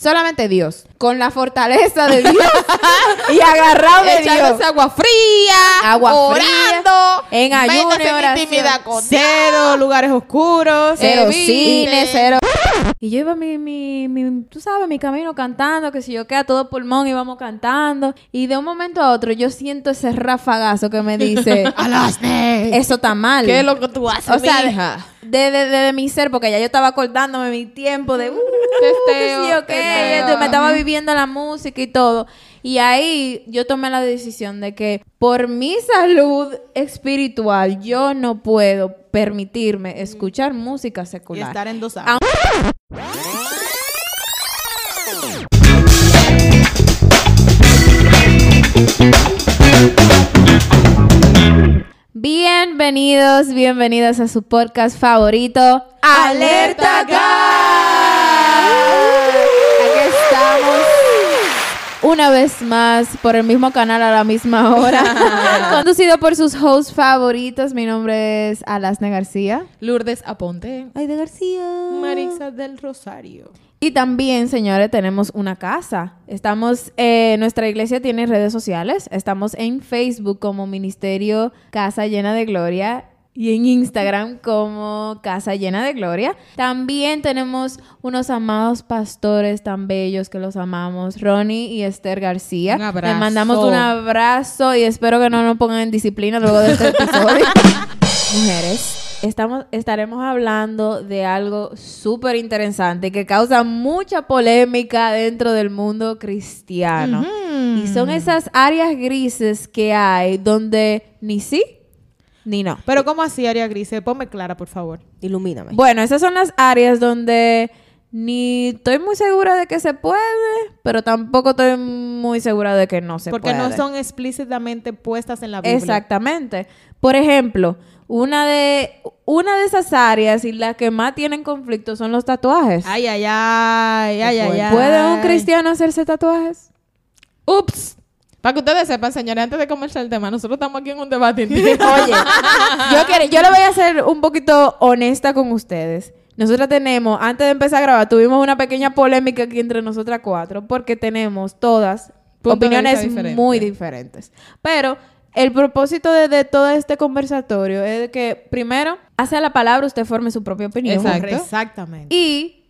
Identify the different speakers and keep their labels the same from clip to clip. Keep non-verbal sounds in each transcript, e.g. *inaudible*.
Speaker 1: Solamente Dios, con la fortaleza de Dios *laughs* y agarrado de Dios.
Speaker 2: Echándose agua fría,
Speaker 1: Agua
Speaker 2: orando,
Speaker 1: en ayuno
Speaker 2: en
Speaker 1: oración.
Speaker 2: intimidad con
Speaker 3: Cero lugares oscuros.
Speaker 1: Cero
Speaker 2: Evite.
Speaker 1: cine, cero. Y yo iba mi, mi, mi, tú sabes, mi camino cantando, que si yo queda todo pulmón íbamos cantando. Y de un momento a otro yo siento ese rafagazo que me dice, *laughs*
Speaker 3: ¡Alasne!
Speaker 1: eso está mal.
Speaker 2: ¿Qué es lo que tú haces,
Speaker 1: O sea,
Speaker 2: mija?
Speaker 1: de, de, de, de mi ser, porque ya yo estaba acordándome mi tiempo de, uh, que
Speaker 2: Testeo,
Speaker 1: sí, ok,
Speaker 2: testeo.
Speaker 1: esto, me estaba viviendo la música y todo. Y ahí yo tomé la decisión de que por mi salud espiritual yo no puedo permitirme escuchar música
Speaker 3: Y
Speaker 1: secular.
Speaker 3: estar en dos
Speaker 1: Ah. Bienvenidos, bienvenidas a su podcast favorito, Alerta Gas. Aquí estamos una vez más por el mismo canal a la misma hora, *laughs* conducido por sus hosts favoritos. Mi nombre es Alasne García.
Speaker 2: Lourdes Aponte.
Speaker 1: Ay, de García.
Speaker 3: Marisa del Rosario.
Speaker 1: Y también, señores, tenemos una casa. Estamos, eh, nuestra iglesia tiene redes sociales. Estamos en Facebook como Ministerio Casa Llena de Gloria y en Instagram como Casa Llena de Gloria. También tenemos unos amados pastores tan bellos que los amamos, Ronnie y Esther García.
Speaker 2: Un abrazo.
Speaker 1: Les mandamos un abrazo y espero que no nos pongan en disciplina luego de este episodio. *laughs* Mujeres, estamos, estaremos hablando de algo súper interesante que causa mucha polémica dentro del mundo cristiano. Y son esas áreas grises que hay donde ni sí ni no.
Speaker 3: Pero ¿cómo así, Aria Grise? Ponme clara, por favor.
Speaker 2: Ilumíname.
Speaker 1: Bueno, esas son las áreas donde ni estoy muy segura de que se puede, pero tampoco estoy muy segura de que no se
Speaker 3: Porque
Speaker 1: puede.
Speaker 3: no son explícitamente puestas en la Biblia.
Speaker 1: Exactamente. Por ejemplo, una de, una de esas áreas y las que más tienen conflicto son los tatuajes.
Speaker 3: Ay, ay, ay, ay, ay, ay.
Speaker 1: ¿Puede un cristiano hacerse tatuajes?
Speaker 2: Ups. Para que ustedes sepan, señores, antes de comenzar el tema, nosotros estamos aquí en un debate. *laughs*
Speaker 1: Oye, yo, quiero, yo le voy a ser un poquito honesta con ustedes. Nosotras tenemos, antes de empezar a grabar, tuvimos una pequeña polémica aquí entre nosotras cuatro, porque tenemos todas opiniones muy diferentes. Pero el propósito de, de todo este conversatorio es que, primero, hacia la palabra usted forme su propia opinión.
Speaker 2: Exacto.
Speaker 3: Exactamente.
Speaker 1: Y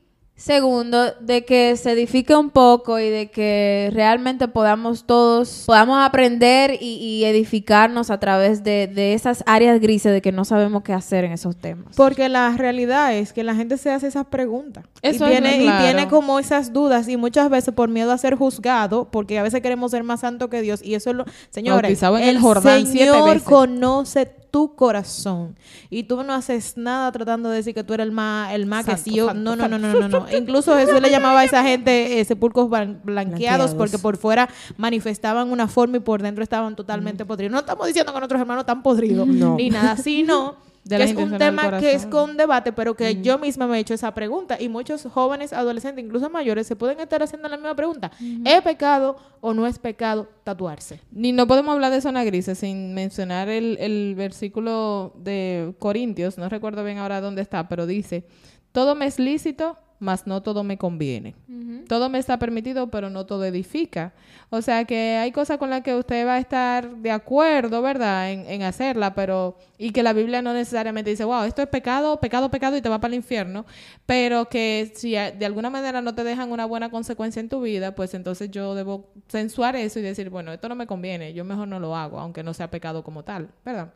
Speaker 1: segundo, de que se edifique un poco y de que realmente podamos todos, podamos aprender y, y edificarnos a través de, de esas áreas grises de que no sabemos qué hacer en esos temas.
Speaker 3: Porque la realidad es que la gente se hace esas preguntas.
Speaker 2: Eso
Speaker 3: y
Speaker 2: es
Speaker 3: tiene,
Speaker 2: claro.
Speaker 3: y tiene como esas dudas y muchas veces por miedo a ser juzgado, porque a veces queremos ser más santo que Dios. Y eso es lo... Señores, el,
Speaker 2: el Jordán siete
Speaker 3: Señor
Speaker 2: veces.
Speaker 3: conoce tu corazón. Y tú no haces nada tratando de decir que tú eres el más, el más que sí yo... No, no, no, no, no, no. Incluso Jesús le llamaba a esa gente eh, sepulcros blan- blanqueados porque por fuera manifestaban una forma y por dentro estaban totalmente podridos. No estamos diciendo que nuestros hermanos están podridos
Speaker 1: No.
Speaker 3: ni nada, sino *laughs*
Speaker 2: De
Speaker 3: que es un tema que es con debate, pero que yo misma me he hecho esa pregunta y muchos jóvenes, adolescentes, incluso mayores, se pueden estar haciendo la misma pregunta. ¿Es pecado o no es pecado tatuarse?
Speaker 2: Ni no podemos hablar de zona grises sin mencionar el, el versículo de Corintios, no recuerdo bien ahora dónde está, pero dice, todo me es lícito, mas no todo me conviene. Todo me está permitido, pero no todo edifica. O sea que hay cosas con las que usted va a estar de acuerdo, ¿verdad? En, en hacerla, pero... Y que la Biblia no necesariamente dice, wow, esto es pecado, pecado, pecado y te va para el infierno. Pero que si de alguna manera no te dejan una buena consecuencia en tu vida, pues entonces yo debo censurar eso y decir, bueno, esto no me conviene, yo mejor no lo hago, aunque no sea pecado como tal, ¿verdad?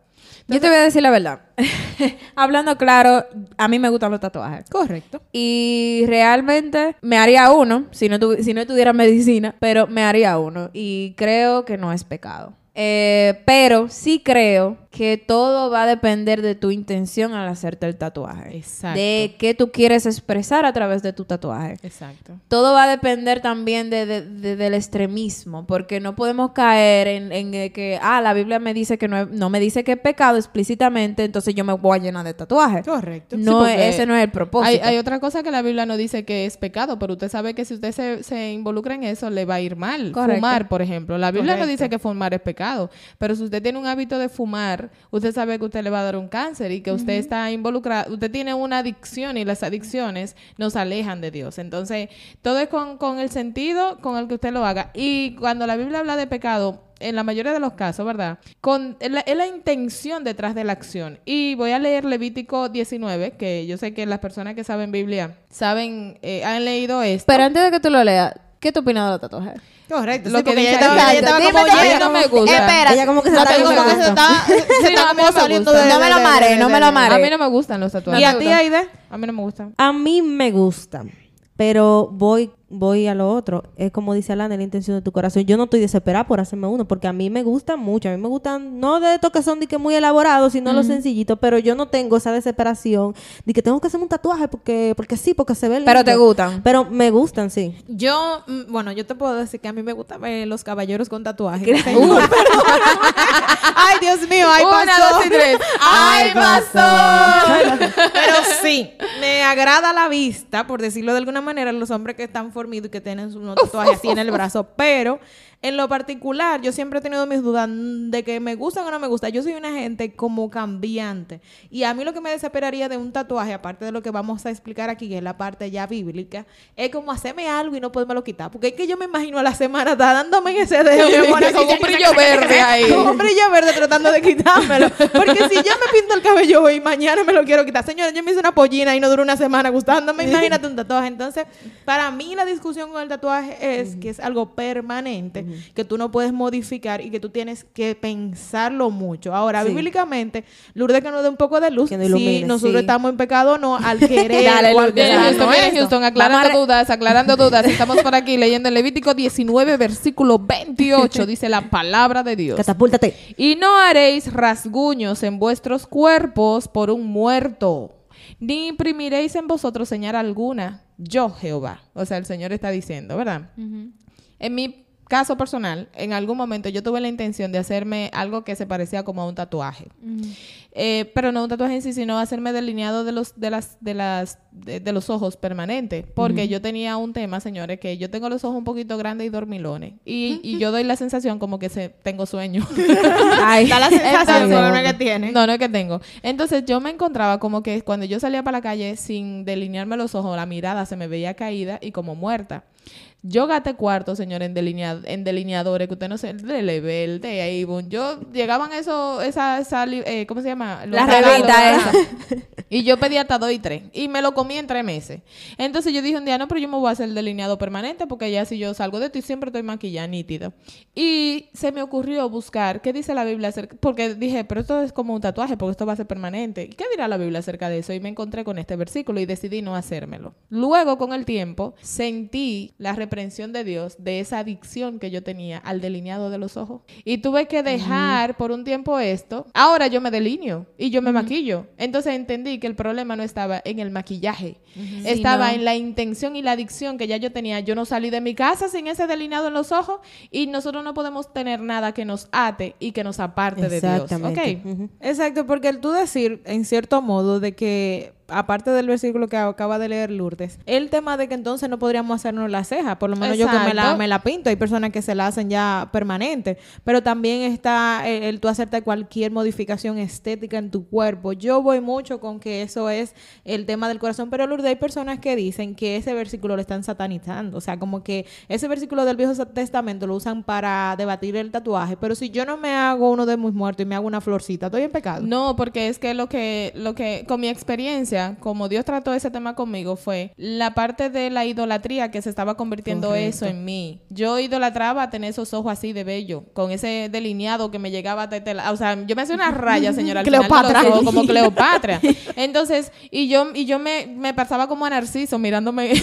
Speaker 1: Yo te voy a decir la verdad. *laughs* Hablando claro, a mí me gustan los tatuajes.
Speaker 3: Correcto.
Speaker 1: Y realmente me haría uno, si no, si no medicina, pero me haría uno. Y creo que no es pecado. Eh, pero sí creo que todo va a depender de tu intención al hacerte el tatuaje.
Speaker 2: Exacto.
Speaker 1: De qué tú quieres expresar a través de tu tatuaje.
Speaker 2: Exacto.
Speaker 1: Todo va a depender también de, de- de- del extremismo, porque no podemos caer en, en que, ah, la Biblia me dice que no, no me dice que es pecado explícitamente, entonces yo me voy a llenar de tatuajes.
Speaker 3: Correcto.
Speaker 1: No,
Speaker 2: Sí,
Speaker 1: ese no es el propósito.
Speaker 2: Hay, hay otra cosa que la Biblia no dice que es pecado, pero usted sabe que si usted se, se involucra en eso, le va a ir mal.
Speaker 1: Correcto.
Speaker 2: Fumar, por ejemplo. La Biblia no dice que fumar es pecado, pero si usted tiene un hábito de fumar usted sabe que usted le va a dar un cáncer y que usted está involucrado, usted tiene una adicción y las adicciones nos alejan de Dios. Entonces, todo es con, con el sentido con el que usted lo haga. Y cuando la Biblia habla de pecado, en la mayoría de los casos, ¿verdad? Con, es, la, es la intención detrás de la acción. Y voy a leer Levítico 19, que yo sé que las personas que saben Biblia saben, eh, han leído esto.
Speaker 1: Pero antes de que tú lo leas, ¿qué tú opinas de los tatuajes?
Speaker 3: Correcto.
Speaker 2: Lo
Speaker 3: sí,
Speaker 2: que
Speaker 3: ella estaba, ella estaba como
Speaker 1: no me gusta.
Speaker 3: Espera.
Speaker 4: Ella como que se
Speaker 3: No,
Speaker 4: está
Speaker 3: como que se está, se
Speaker 2: Sí,
Speaker 3: está como
Speaker 2: no
Speaker 3: saliendo de...
Speaker 1: No me lo mare, no me lo mare.
Speaker 2: A mí no me gustan los tatuajes.
Speaker 3: ¿Y a ti, Aide?
Speaker 2: A mí no me gustan.
Speaker 4: A mí me gustan, pero voy voy a lo otro. Es como dice Alana, la intención de tu corazón. Yo no estoy desesperada por hacerme uno, porque a mí me gustan mucho. A mí me gustan, no de estos que son de que muy elaborados, sino los sencillitos, pero yo no tengo esa desesperación de que tengo que hacerme un tatuaje porque, porque sí, porque se ve
Speaker 1: Pero te gustan.
Speaker 4: Pero me gustan, sí.
Speaker 3: Yo, mm, bueno, yo te puedo decir que a mí me gustan eh, los caballeros con tatuajes. *laughs* Perdón. Ay, Dios mío, ay,
Speaker 2: Una,
Speaker 3: pastor.
Speaker 2: dos y tres.
Speaker 3: Ay,
Speaker 2: ¡Ay,
Speaker 3: pastor. Pero sí, me agrada la vista, por decirlo de alguna manera, los hombres que están formidos y que tienen unos tatuajes así en el brazo. Pero en lo particular, yo siempre he tenido mis dudas de que me gustan o no me gustan. Yo soy una gente como cambiante. Y a mí lo que me desesperaría de un tatuaje, aparte de lo que vamos a explicar aquí, que es la parte ya bíblica, es como hacerme algo y no podérmelo quitar. Porque es que yo me imagino a la semana está dándome en ese dedo. mi amor,
Speaker 2: Con un brillo *laughs* verde ahí.
Speaker 3: Con un brillo verde tratando de quitármelo. Porque si yo me pinto el cabello hoy y mañana me lo quiero quitar. Señora, yo me hice una pollina y no duró una semana gustándome. Imagínate un tatuaje. Entonces, para mí la discusión con el tatuaje es que es algo permanente, que tú no puedes modificar y que tú tienes que pensarlo mucho. Ahora,
Speaker 4: Sí.
Speaker 3: bíblicamente, Lourdes que nos dé un poco de luz
Speaker 4: nos
Speaker 3: si nosotros
Speaker 4: sí.
Speaker 3: estamos en pecado o no al *laughs* querer
Speaker 1: Dale,
Speaker 3: o al
Speaker 2: Houston,
Speaker 3: no
Speaker 2: aclarando
Speaker 1: Vamos
Speaker 2: dudas, aclarando *laughs* dudas. Estamos por aquí leyendo el Levítico 19, versículo 28. *laughs* Dice la palabra de Dios.
Speaker 4: Catapúltate.
Speaker 2: Y no haréis rasguños en vuestros cuerpos por un muerto, ni imprimiréis en vosotros señal alguna. Yo, Jehová. O sea, el Señor está diciendo, ¿verdad? En mi caso personal, en algún momento yo tuve la intención de hacerme algo que se parecía como a un tatuaje. Eh, pero no un tatuaje en sí, sino hacerme delineado de los, de las, de las, de, de los ojos permanente. Porque yo tenía un tema, señores, que yo tengo los ojos un poquito grandes y dormilones. Y, y yo doy la sensación como que se, tengo sueño. *laughs*
Speaker 1: Ay.
Speaker 3: Da la sensación que tiene.
Speaker 2: No, no es que tengo. Entonces yo me encontraba como que cuando yo salía para la calle sin delinearme los ojos, la mirada se me veía caída y como muerta. Yo gasté cuarto, señor, en, delinea- en delineadores, que usted no sé, de Level, de Avon. Yo llegaban eso, esa, esa eh, ¿cómo se llama? Los
Speaker 1: La
Speaker 2: regalos,
Speaker 1: revista
Speaker 2: ¿verdad?
Speaker 1: esa.
Speaker 2: Y yo pedí hasta dos y tres. Y me lo comí en tres meses. Entonces yo dije un día, no, pero yo me voy a hacer el delineado permanente porque ya si yo salgo de esto y siempre estoy maquillada, nítido. Y se me ocurrió buscar qué dice la Biblia acerca... Porque dije, pero esto es como un tatuaje porque esto va a ser permanente. ¿Y qué dirá la Biblia acerca de eso? Y me encontré con este versículo y decidí no hacérmelo. Luego, con el tiempo, sentí la reprensión de Dios de esa adicción que yo tenía al delineado de los ojos. Y tuve que dejar por un tiempo esto. Ahora yo me delineo y yo me maquillo. Entonces entendí que el problema no estaba en el maquillaje. Estaba
Speaker 1: no.
Speaker 2: en la intención y la adicción que ya yo tenía. Yo no salí de mi casa sin ese delineado en los ojos y nosotros no podemos tener nada que nos ate y que nos aparte de Dios.
Speaker 3: Exacto, porque el tú decir, en cierto modo, de que, aparte del versículo que acaba de leer Lourdes, el tema de que entonces no podríamos hacernos la ceja, por lo menos yo que me la, me la pinto, hay personas que se la hacen ya permanente, pero también está el, el tú hacerte cualquier modificación estética en tu cuerpo. Yo voy mucho con que eso es el tema del corazón, pero Lourdes, hay personas que dicen que ese versículo lo están satanizando, o sea, como que ese versículo del Viejo Testamento lo usan para debatir el tatuaje, pero si yo no me hago uno de mis muertos y me hago una florcita, estoy en pecado.
Speaker 2: No, porque es que lo que, lo que, con mi experiencia, como Dios trató ese tema conmigo, fue la parte de la idolatría que se estaba convirtiendo eso en mí. Yo idolatraba tener esos ojos así de bello, con ese delineado que me llegaba hasta este la- O sea, yo me hacía una raya, señora, al
Speaker 3: Cleopatra.
Speaker 2: como *laughs* Cleopatra. Entonces, y yo, y yo me, me pasaba como a Narciso mirándome *laughs* en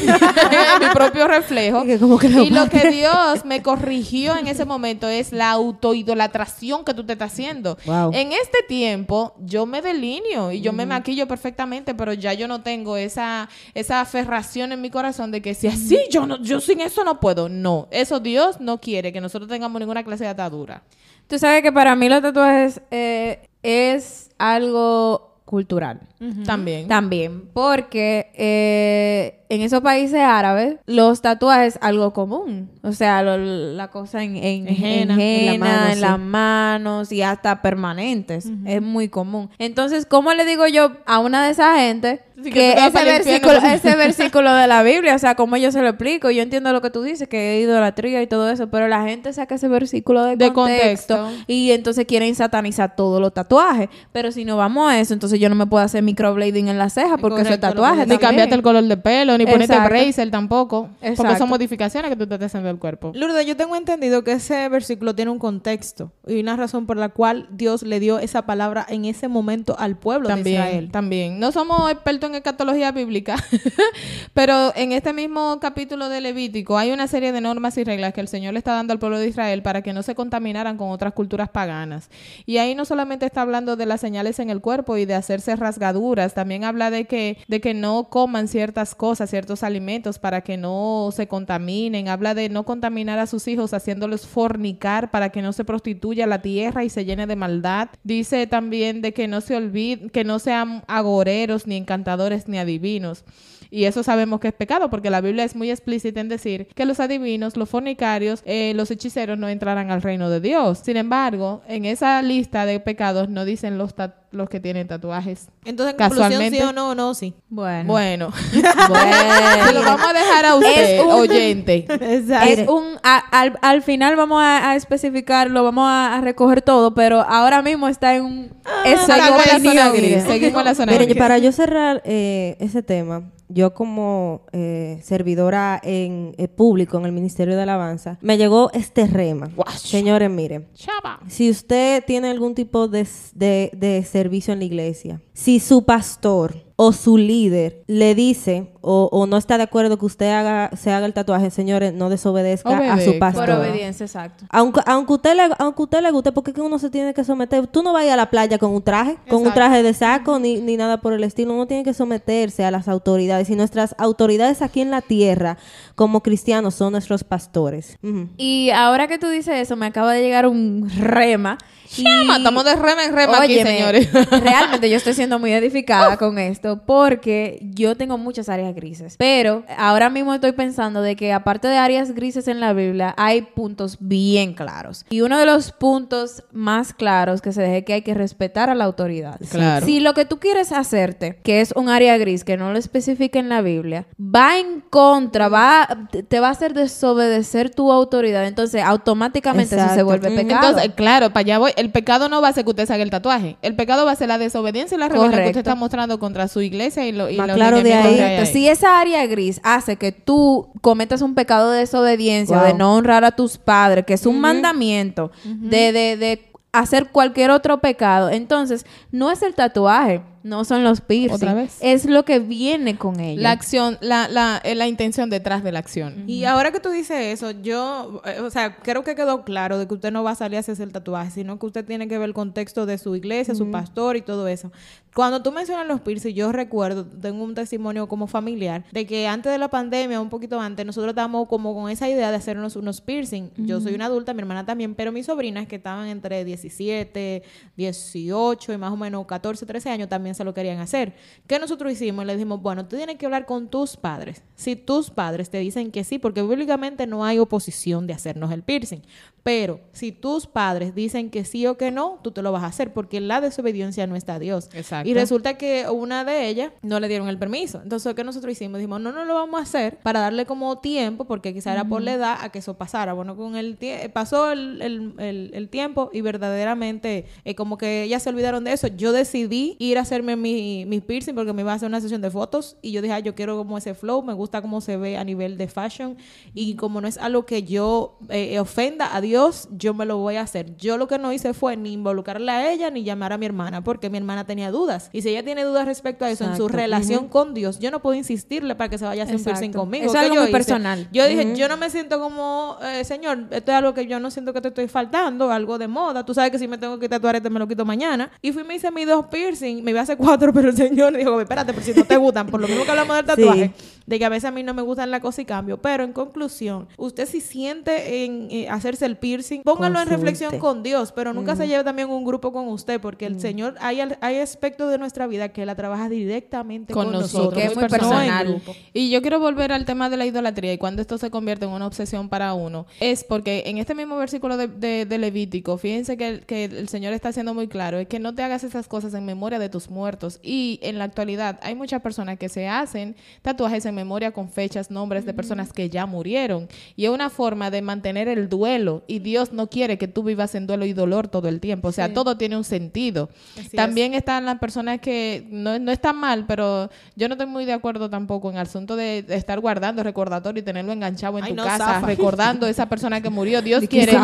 Speaker 2: mi propio reflejo. *laughs*
Speaker 4: Y que como
Speaker 2: Y lo que Dios me corrigió en ese momento es la autoidolatración que tú te estás haciendo.
Speaker 4: Wow.
Speaker 2: En este tiempo yo me delineo y yo me maquillo perfectamente, pero ya yo no tengo esa, esa aferración en mi corazón de que si así yo no, yo sin eso no puedo. No, eso Dios no quiere que nosotros tengamos ninguna clase de atadura.
Speaker 1: Tú sabes que para mí los tatuajes eh, es algo cultural.
Speaker 2: También.
Speaker 1: También, porque eh, en esos países árabes los tatuajes es algo común. O sea, lo- la cosa en, en,
Speaker 3: En henna,
Speaker 1: en,
Speaker 4: en la mano,
Speaker 1: en
Speaker 4: sí.
Speaker 1: las manos y hasta permanentes. Es muy común. Entonces, ¿cómo le digo yo a una de esa gente
Speaker 2: que
Speaker 1: ese,
Speaker 2: el
Speaker 1: versículo,
Speaker 2: con-
Speaker 1: ese *laughs* versículo de la Biblia, o sea, ¿cómo yo se lo explico? Yo entiendo lo que tú dices, que es idolatría y todo eso, pero la gente saca ese versículo de,
Speaker 2: De
Speaker 1: contexto,
Speaker 2: contexto.
Speaker 1: y entonces quieren satanizar todos los tatuajes. Pero si no vamos a eso, entonces yo no me puedo hacer microblading en la ceja porque eso es tatuaje.
Speaker 2: Ni cambiarte el color de pelo, ni ponerte bracer tampoco. Porque son modificaciones que tú te estás haciendo del cuerpo.
Speaker 3: Lourdes, yo tengo entendido que ese versículo tiene un contexto y una razón por la cual Dios le dio esa palabra en ese momento al pueblo de
Speaker 2: También,
Speaker 3: Israel.
Speaker 2: también. No somos expertos en escatología bíblica, *laughs* pero en este mismo capítulo de Levítico hay una serie de normas y reglas que el Señor le está dando al pueblo de Israel para que no se contaminaran con otras culturas paganas. Y ahí no solamente está hablando de las señales en el cuerpo y de hacerse rasgaduras, también habla de que, de que no coman ciertas cosas, ciertos alimentos para que no se contaminen. Habla de no contaminar a sus hijos haciéndolos fornicar para que no se prostituya la tierra y se llene de maldad. Dice también de que no se olviden, que no sean agoreros, ni encantadores, ni adivinos. Y eso sabemos que es pecado, porque la Biblia es muy explícita en decir que los adivinos, los fornicarios, eh, los hechiceros no entrarán al reino de Dios. Sin embargo, en esa lista de pecados no dicen los, ta- los que tienen tatuajes.
Speaker 3: Entonces, en conclusión,
Speaker 2: Casualmente.
Speaker 3: sí o no, no, sí.
Speaker 1: Bueno.
Speaker 2: Bueno,
Speaker 1: Bueno. *laughs*
Speaker 2: se lo vamos a dejar a usted,
Speaker 1: Es un-
Speaker 2: oyente. *laughs*
Speaker 1: Es un, a- al, al final vamos a, a especificarlo, vamos a, a recoger todo, pero ahora mismo está en un... esa
Speaker 2: Seguimos la zona gris. Seguimos la zona
Speaker 4: Miren,
Speaker 2: gris.
Speaker 4: para yo cerrar eh, ese tema, yo como eh, servidora en eh, público en el Ministerio de Alabanza, me llegó este rema. Señores, miren,
Speaker 2: Chava.
Speaker 4: si usted tiene algún tipo de, de- de servicio en la iglesia, si su pastor o su líder le dice o, o no está de acuerdo que usted haga, se haga el tatuaje, señores, no desobedezca a su pastor.
Speaker 1: Por obediencia, exacto.
Speaker 4: Aunque, aunque usted le, aunque usted le guste, porque es que uno se tiene que someter. Tú no vayas a la playa con un traje, con un traje de saco, ni, ni nada por el estilo. Uno tiene que someterse a las autoridades. Y nuestras autoridades aquí en la tierra, como cristianos, son nuestros pastores.
Speaker 1: Y ahora que tú dices eso, me acaba de llegar un rema. y-
Speaker 2: Chama, estamos de rema en rema aquí, señores. *laughs*
Speaker 1: realmente yo estoy siendo muy edificada con esto porque yo tengo muchas áreas grises. Pero ahora mismo estoy pensando de que aparte de áreas grises en la Biblia, hay puntos bien claros. Y uno de los puntos más claros que se deje que hay que respetar a la autoridad.
Speaker 2: Claro.
Speaker 1: Si lo que tú quieres hacerte, que es un área gris que no lo especifica en la Biblia, va en contra, va te va a hacer desobedecer tu autoridad, entonces automáticamente eso se vuelve pecado.
Speaker 2: Entonces, claro, para allá voy. El pecado no va a ser que usted haga el tatuaje. El pecado va a ser la desobediencia y la rebelión que usted está mostrando contra su iglesia y, lo, y los
Speaker 4: claro de ahí.
Speaker 2: que hay
Speaker 1: Correcto. Si esa área gris hace que tú cometas un pecado de desobediencia,
Speaker 4: Wow.
Speaker 1: de no honrar a tus padres, que es un mandamiento, de, de, de hacer cualquier otro pecado, entonces no es el tatuaje, no son los piercing,
Speaker 2: Otra vez.
Speaker 1: es lo que viene con ello.
Speaker 2: La acción, la, la, eh, la intención detrás de la acción.
Speaker 3: Y ahora que tú dices eso, yo, eh, o sea, creo que quedó claro de que usted no va a salir a hacerse el tatuaje, sino que usted tiene que ver el contexto de su iglesia, su pastor y todo eso. Cuando tú mencionas los piercing, yo recuerdo, tengo un testimonio como familiar, de que antes de la pandemia, un poquito antes, nosotros estábamos como con esa idea de hacernos unos piercing. Yo soy una adulta, mi hermana también, pero mis sobrinas que estaban entre 17, 18 y más o menos 14, 13 años también se lo querían hacer. ¿Qué nosotros hicimos? Le dijimos, bueno, tú tienes que hablar con tus padres. Si tus padres te dicen que sí, porque bíblicamente no hay oposición de hacernos el piercing, pero si tus padres dicen que sí o que no, tú te lo vas a hacer, porque la desobediencia no está a Dios.
Speaker 2: Exacto.
Speaker 3: Y resulta que una de ellas no le dieron el permiso. Entonces, ¿qué nosotros hicimos? Dijimos, no, no lo vamos a hacer para darle como tiempo, porque quizá era por la edad a que eso pasara. Bueno, con el pasó el, el- el- el tiempo y verdaderamente eh, como que ellas se olvidaron de eso. Yo decidí ir a hacerme mi, mi piercing porque me iba a hacer una sesión de fotos y yo dije, "Ay, yo quiero como ese flow, me gusta cómo se ve a nivel de fashion y como no es algo que yo eh, ofenda a Dios, yo me lo voy a hacer. Yo lo que no hice fue ni involucrarla a ella ni llamar a mi hermana porque mi hermana tenía dudas. Y si ella tiene dudas respecto a eso en su relación con Dios, yo no puedo insistirle para que se vaya a hacer un piercing conmigo.
Speaker 1: Eso es
Speaker 3: ¿Qué
Speaker 1: algo
Speaker 3: yo
Speaker 1: muy
Speaker 3: hice?
Speaker 1: personal.
Speaker 3: Yo dije, yo no me siento como, eh, señor, esto es algo que yo no siento que te estoy faltando, algo de moda. Tú sabes que si me tengo que tatuar este me lo quito mañana. Y fui y me hice mis dos piercing. Me iba a hacer hace cuatro, pero el Señor dijo, espérate, pero si no te gustan, por lo mismo que hablamos del tatuaje, de que a veces a mí no me gustan la cosa y cambio. Pero en conclusión, usted si siente en eh, hacerse el piercing, póngalo en
Speaker 4: Consulte.
Speaker 3: reflexión con Dios, pero nunca se lleve también un grupo con usted, porque el Señor, hay, hay aspectos de nuestra vida que la trabaja directamente con,
Speaker 2: Con
Speaker 3: nosotros.
Speaker 2: nosotros,
Speaker 1: que es muy
Speaker 3: no en
Speaker 1: personal.
Speaker 3: grupo.
Speaker 2: Y yo quiero volver al tema de la idolatría y cuando esto se convierte en una obsesión para uno. Es porque en este mismo versículo de, de- de Levítico, fíjense que, que el Señor está haciendo muy claro, es que no te hagas esas cosas en memoria de tus muertos. Y en la actualidad hay muchas personas que se hacen tatuajes en memoria con fechas, nombres de personas que ya murieron. Y es una forma de mantener el duelo. Y Dios no quiere que tú vivas en duelo y dolor todo el tiempo. O sea, todo tiene un sentido.
Speaker 3: Así
Speaker 2: También están las personas que no, no están mal, pero yo no estoy muy de acuerdo tampoco en el asunto de, de estar guardando recordatorio y tenerlo enganchado en
Speaker 3: Ay,
Speaker 2: tu
Speaker 3: no,
Speaker 2: casa,
Speaker 3: zafa.
Speaker 2: recordando esa persona que murió. *laughs* Dios quiere.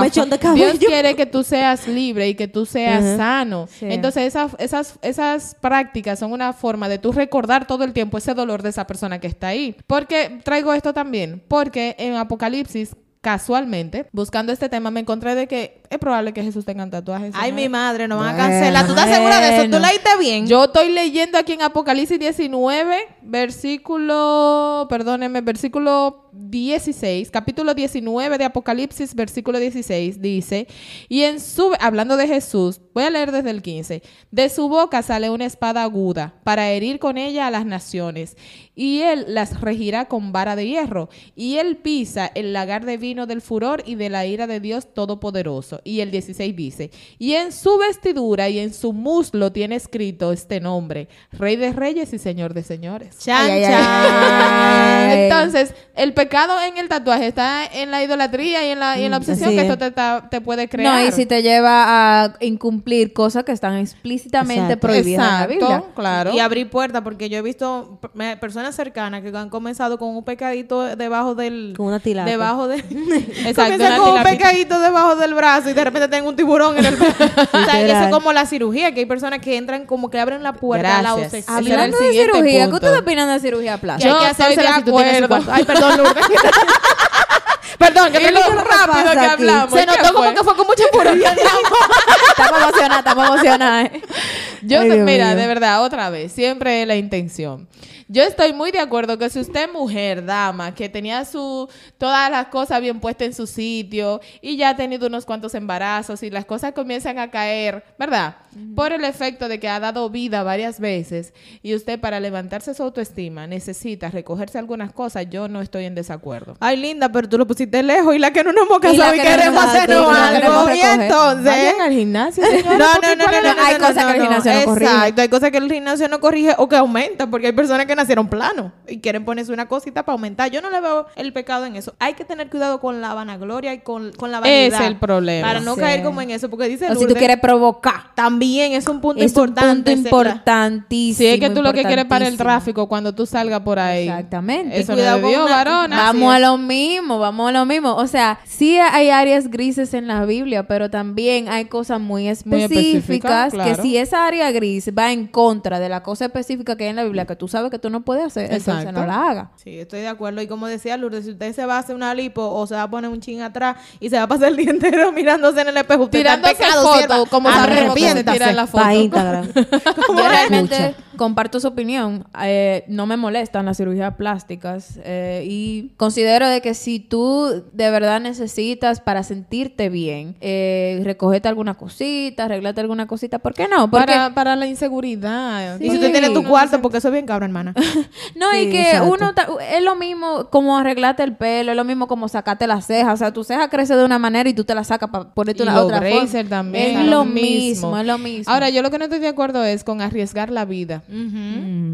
Speaker 2: Dios quiere que tú seas libre y que tú seas sano.
Speaker 1: Sí.
Speaker 2: Entonces esas, esas, esas prácticas son una forma de tú recordar todo el tiempo ese dolor de esa persona que está ahí. Porque traigo esto también, porque en Apocalipsis casualmente, buscando este tema, me encontré de que es probable que Jesús tenga tatuajes.
Speaker 3: Ay, mi madre, nos van a cancelar. ¿Tú estás segura de eso? ¿Tú leíste bien?
Speaker 2: Yo estoy leyendo aquí en Apocalipsis 19, versículo, perdónenme, versículo 16, capítulo 19 de Apocalipsis, versículo 16, dice, y en su, hablando de Jesús, voy a leer desde el 15, de su boca sale una espada aguda para herir con ella a las naciones, y él las regirá con vara de hierro, y él pisa el lagar de vino del furor y de la ira de Dios Todopoderoso. Y el 16 dice, y en su vestidura y en su muslo tiene escrito este nombre, Rey de Reyes y Señor de Señores.
Speaker 3: Chan,
Speaker 1: Ay, ay,
Speaker 3: chan.
Speaker 1: ay.
Speaker 2: Entonces, el pecado en el tatuaje está en la idolatría y en la, y en la
Speaker 4: Mm,
Speaker 2: obsesión que
Speaker 4: es.
Speaker 2: esto te, te puede crear.
Speaker 1: No, y si te lleva a incumplir cosas que están explícitamente
Speaker 4: Exacto.
Speaker 1: prohibidas en la
Speaker 2: Exacto,
Speaker 1: Biblia.
Speaker 2: claro.
Speaker 3: Y abrir puertas, porque yo he visto personas cercanas que han comenzado con un pecadito debajo del...
Speaker 4: Con una tilapia.
Speaker 3: Debajo de... *laughs*
Speaker 2: Exacto, una
Speaker 3: con un pecadito debajo del brazo y de repente tengo un tiburón en el *laughs* o sea, y eso es como la cirugía, que hay personas que entran como que abren la puerta a la
Speaker 2: Gracias.
Speaker 3: obsesión.
Speaker 1: Hablando de cirugía, ¿qué
Speaker 2: punto.
Speaker 1: ustedes opinan de cirugía plástica?
Speaker 3: hay
Speaker 2: Yo
Speaker 3: que
Speaker 2: estoy de acuerdo.
Speaker 3: Ay, perdón, Lourdes. *laughs* perdón, que te
Speaker 2: lo rápido que
Speaker 4: aquí?
Speaker 2: hablamos.
Speaker 3: Se
Speaker 2: ¿qué
Speaker 3: notó como que fue con mucha pureza. *laughs*
Speaker 1: Estamos emocionadas, estamos emocionadas. ¿eh?
Speaker 2: Yo,
Speaker 4: Ay,
Speaker 2: mira,
Speaker 4: mío.
Speaker 2: de verdad, otra vez, siempre es la intención. Yo estoy muy de acuerdo que si usted es mujer, dama, que tenía su todas las cosas bien puestas en su sitio y ya ha tenido unos cuantos embarazos y las cosas comienzan a caer, ¿verdad? Por el efecto de que ha dado vida varias veces y usted para levantarse su autoestima necesita recogerse algunas cosas, yo no estoy en desacuerdo.
Speaker 3: Ay, linda, pero tú lo pusiste lejos y la que no nos hemos
Speaker 1: Y
Speaker 3: casado y,
Speaker 1: no
Speaker 3: queremos
Speaker 1: nos-
Speaker 3: hacernos
Speaker 1: y
Speaker 3: algo. Y entonces...
Speaker 2: Vayan al gimnasio, señora,
Speaker 3: No, no, no,
Speaker 2: ¿cuál
Speaker 3: no, no, no,
Speaker 1: Hay
Speaker 3: no,
Speaker 1: cosas
Speaker 3: no,
Speaker 1: que el
Speaker 3: no.
Speaker 1: gimnasio no corrige.
Speaker 3: Exacto, hay cosas que el gimnasio no corrige o que aumenta, porque hay personas que nacieron plano y quieren ponerse una cosita para aumentar. Yo no le veo el pecado en eso. Hay que tener cuidado con la vanagloria y con, con la vanidad.
Speaker 2: Es el problema.
Speaker 3: Para no
Speaker 1: Sí.
Speaker 3: caer como en eso, porque dice
Speaker 1: O si tú
Speaker 3: Lourdes,
Speaker 1: quieres provocar.
Speaker 3: también es un punto
Speaker 1: Es un
Speaker 3: importante.
Speaker 1: punto importantísimo.
Speaker 2: Si es que tú lo que quieres para el tráfico cuando tú salgas por ahí.
Speaker 1: Exactamente.
Speaker 2: Eso
Speaker 3: Cuidado
Speaker 2: no
Speaker 3: una-
Speaker 2: varona.
Speaker 1: Vamos a lo mismo, vamos a lo mismo. O sea, sí hay áreas grises en la Biblia, pero también hay cosas muy
Speaker 2: Muy
Speaker 1: específicas que si esa área gris va en contra de la cosa específica que hay en la Biblia que tú sabes que tú no puedes hacer, entonces
Speaker 2: Exacto.
Speaker 1: no la hagas.
Speaker 3: Sí, estoy de acuerdo. Y como decía Lourdes, si usted se va a hacer una lipo o se va a poner un chin atrás y se va a pasar el día *laughs* entero mirándose en el espejo, usted está
Speaker 2: Tirándose
Speaker 3: pecado,
Speaker 2: como que se
Speaker 3: Arrepiéntase.
Speaker 2: tiran la foto.
Speaker 4: Para Instagram. *laughs*
Speaker 1: Yo realmente. Comparto su opinión. Eh, no me molestan las cirugías plásticas eh, y considero de que si tú de verdad necesitas para sentirte bien, eh, recogete alguna cosita, arreglate alguna cosita, ¿por qué no? Porque
Speaker 2: Para, para la inseguridad.
Speaker 3: Y si usted tiene tu cuarto, porque eso es bien cabrón, hermana. *laughs*
Speaker 1: No, y
Speaker 4: Sí,
Speaker 1: que
Speaker 4: exacto.
Speaker 1: uno ta- es lo mismo como arreglarte el pelo, es lo mismo como sacarte las cejas. O sea, tu ceja crece de una manera y tú te la sacas para ponerte
Speaker 2: Y
Speaker 1: una
Speaker 2: los
Speaker 1: otra forma.
Speaker 2: también,
Speaker 1: Es
Speaker 2: lo
Speaker 1: lo
Speaker 2: mismo.
Speaker 1: mismo, es lo mismo.
Speaker 2: Ahora, yo lo que no estoy de acuerdo es con arriesgar la vida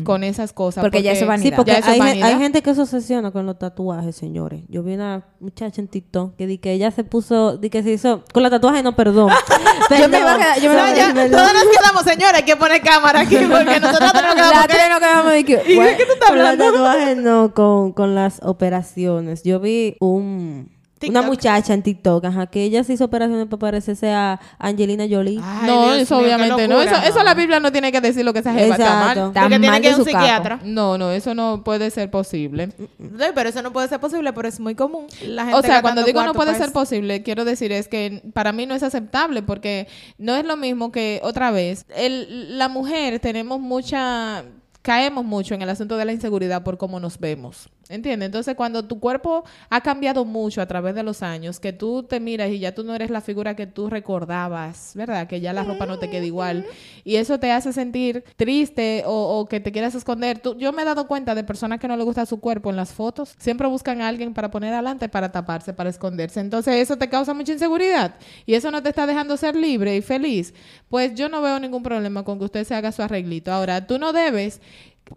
Speaker 2: con esas cosas.
Speaker 1: Porque ya eso es vanidad.
Speaker 4: Sí, porque hay,
Speaker 2: vanidad.
Speaker 4: hay gente que se obsesiona con los tatuajes, señores. Yo vi una muchacha en TikTok que di que ella se puso, di que se hizo con los tatuajes, no, perdón. *laughs*
Speaker 1: Yo me iba a quedar- yo me
Speaker 3: No,
Speaker 1: iba a
Speaker 3: ya,
Speaker 1: quedar-
Speaker 3: todas nos quedamos, señora, hay que poner cámara aquí porque nosotros tenemos que
Speaker 1: la
Speaker 3: dar
Speaker 1: tres no quedamos que, *laughs*
Speaker 3: ¿Y de qué tú estás
Speaker 4: Con los
Speaker 3: hablando?
Speaker 4: tatuajes no, con, con las operaciones. Yo vi un Una muchacha en TikTok, ajá, que ella se hizo operaciones para parecerse a Angelina Jolie.
Speaker 3: Ay,
Speaker 2: no,
Speaker 3: Dios
Speaker 2: eso
Speaker 3: mío,
Speaker 2: obviamente no. Eso, eso la Biblia no tiene que decir lo que esa jeva está mal.
Speaker 3: Porque tiene
Speaker 1: mal
Speaker 3: que ir a un psiquiatra.
Speaker 2: No, no, eso no puede ser posible.
Speaker 3: Sí, pero eso no puede ser posible, pero es muy común. La gente
Speaker 2: O sea, cuando digo no puede ser posible, quiero decir es que para mí no es aceptable porque no es lo mismo que otra vez, el, la mujer tenemos mucha, caemos mucho en el asunto de la inseguridad por cómo nos vemos. ¿Entiendes? Entonces, cuando tu cuerpo ha cambiado mucho a través de los años, que tú te miras y ya tú no eres la figura que tú recordabas, ¿verdad? Que ya la ropa no te queda igual. Y eso te hace sentir triste o, o que te quieras esconder. Tú- yo me he dado cuenta de personas que no les gusta su cuerpo en las fotos. Siempre buscan a alguien para poner adelante, para taparse, para esconderse. Entonces, eso te causa mucha inseguridad. Y eso no te está dejando ser libre y feliz. Pues yo no veo ningún problema con que usted se haga su arreglito. Ahora, tú no debes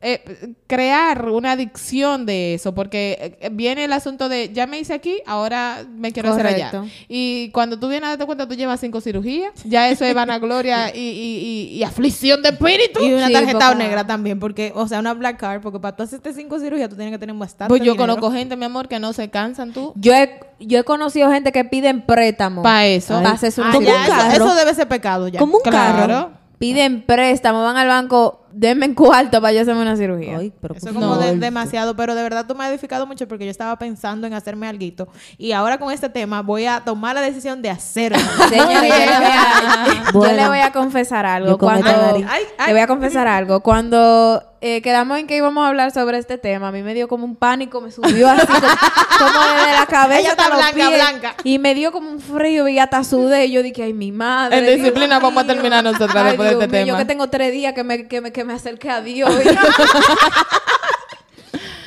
Speaker 2: eh, crear una adicción de eso, porque eh, viene el asunto de ya me hice aquí, ahora me quiero hacer allá. Y cuando tú vienes a darte cuenta, tú llevas cinco cirugías, ya eso es vanagloria *laughs* y, y, y, y aflicción de espíritu.
Speaker 3: Y una
Speaker 1: Sí,
Speaker 3: tarjeta
Speaker 1: porque-
Speaker 3: negra también, porque, o sea, una black card, porque para tú hacerte cinco cirugías tú tienes que tener bastante
Speaker 2: Pues yo
Speaker 3: dinero.
Speaker 2: conozco gente, mi amor, que no se cansan tú.
Speaker 1: Yo he, yo he conocido gente que piden préstamo.
Speaker 2: Pa' eso.
Speaker 1: Para hacerse una
Speaker 3: Ah, ya, eso,
Speaker 4: carro.
Speaker 3: eso debe ser pecado ya.
Speaker 4: Como un
Speaker 2: Claro.
Speaker 4: carro.
Speaker 1: Piden préstamo, van al banco, denme cuarto para yo hacerme una cirugía.
Speaker 4: Ay, pero
Speaker 3: Eso como de- demasiado, pero de verdad tú me has edificado mucho porque yo estaba pensando en hacerme algo y ahora con este tema voy a tomar la decisión de hacerlo. *laughs*
Speaker 1: Señores, yo, le voy a, *laughs* yo
Speaker 4: Bueno.
Speaker 1: le voy a confesar algo. Cuando.
Speaker 3: Ay, ay.
Speaker 1: le voy a confesar algo. Cuando eh, quedamos en que íbamos a hablar sobre este tema, a mí me dio como un pánico, me subió así como, *laughs* como desde la cabeza
Speaker 3: Ella está
Speaker 1: hasta los
Speaker 3: blanca,
Speaker 1: pies,
Speaker 3: blanca.
Speaker 1: Y me dio como un frío y hasta sudé. Y yo dije, ay, mi madre.
Speaker 2: En
Speaker 1: Dios
Speaker 2: disciplina vamos a terminar nosotras
Speaker 1: Ay,
Speaker 2: después de
Speaker 1: Dios
Speaker 2: este
Speaker 1: mío,
Speaker 2: tema.
Speaker 1: Yo que tengo tres días que me, que me, que me acerqué a Dios. *laughs*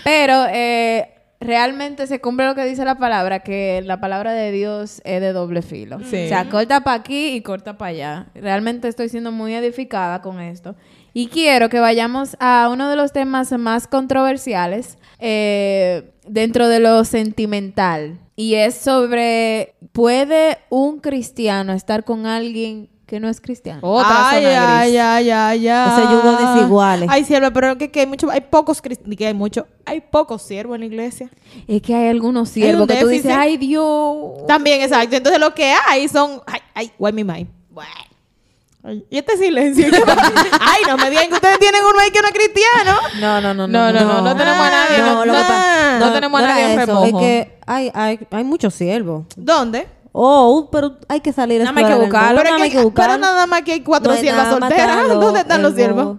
Speaker 1: Pero eh, realmente se cumple lo que dice la palabra, que la palabra de Dios es de doble filo.
Speaker 2: Sí.
Speaker 1: O sea, corta para aquí y corta para allá. Realmente estoy siendo muy edificada con esto. Y quiero que vayamos a uno de los temas más controversiales eh, dentro de lo sentimental. Y es sobre, ¿puede un cristiano estar con alguien que no es cristiano?
Speaker 2: Otra
Speaker 3: ay,
Speaker 2: zona
Speaker 3: ay,
Speaker 2: gris.
Speaker 3: ay, ay, ay.
Speaker 4: Ese yugo desiguales.
Speaker 3: Ay, sierva, pero que, que hay mucho, hay pocos cristianos, que hay mucho, hay pocos siervos en la iglesia.
Speaker 1: Es que hay algunos
Speaker 3: un
Speaker 1: siervos que tú dices, ay Dios.
Speaker 3: También, exacto. Entonces lo que hay son, ay, ay, why me mind. Ay, Y este silencio. *laughs* ay, no me digan que ustedes tienen uno ahí que no es cristiano.
Speaker 1: No, no, no,
Speaker 2: No, no, no, no tenemos a nadie. No, no,
Speaker 4: pasa-
Speaker 2: no tenemos a nadie en remojo.
Speaker 4: Es que hay, hay, hay muchos siervos.
Speaker 3: ¿Dónde?
Speaker 4: Oh, pero hay que salir a
Speaker 1: Nada más hay que buscarlo.
Speaker 3: Pero,
Speaker 4: Nada
Speaker 3: que-
Speaker 4: buscar.
Speaker 3: pero nada más que hay cuatro
Speaker 4: No hay
Speaker 3: siervas solteras. ¿Dónde están los siervos?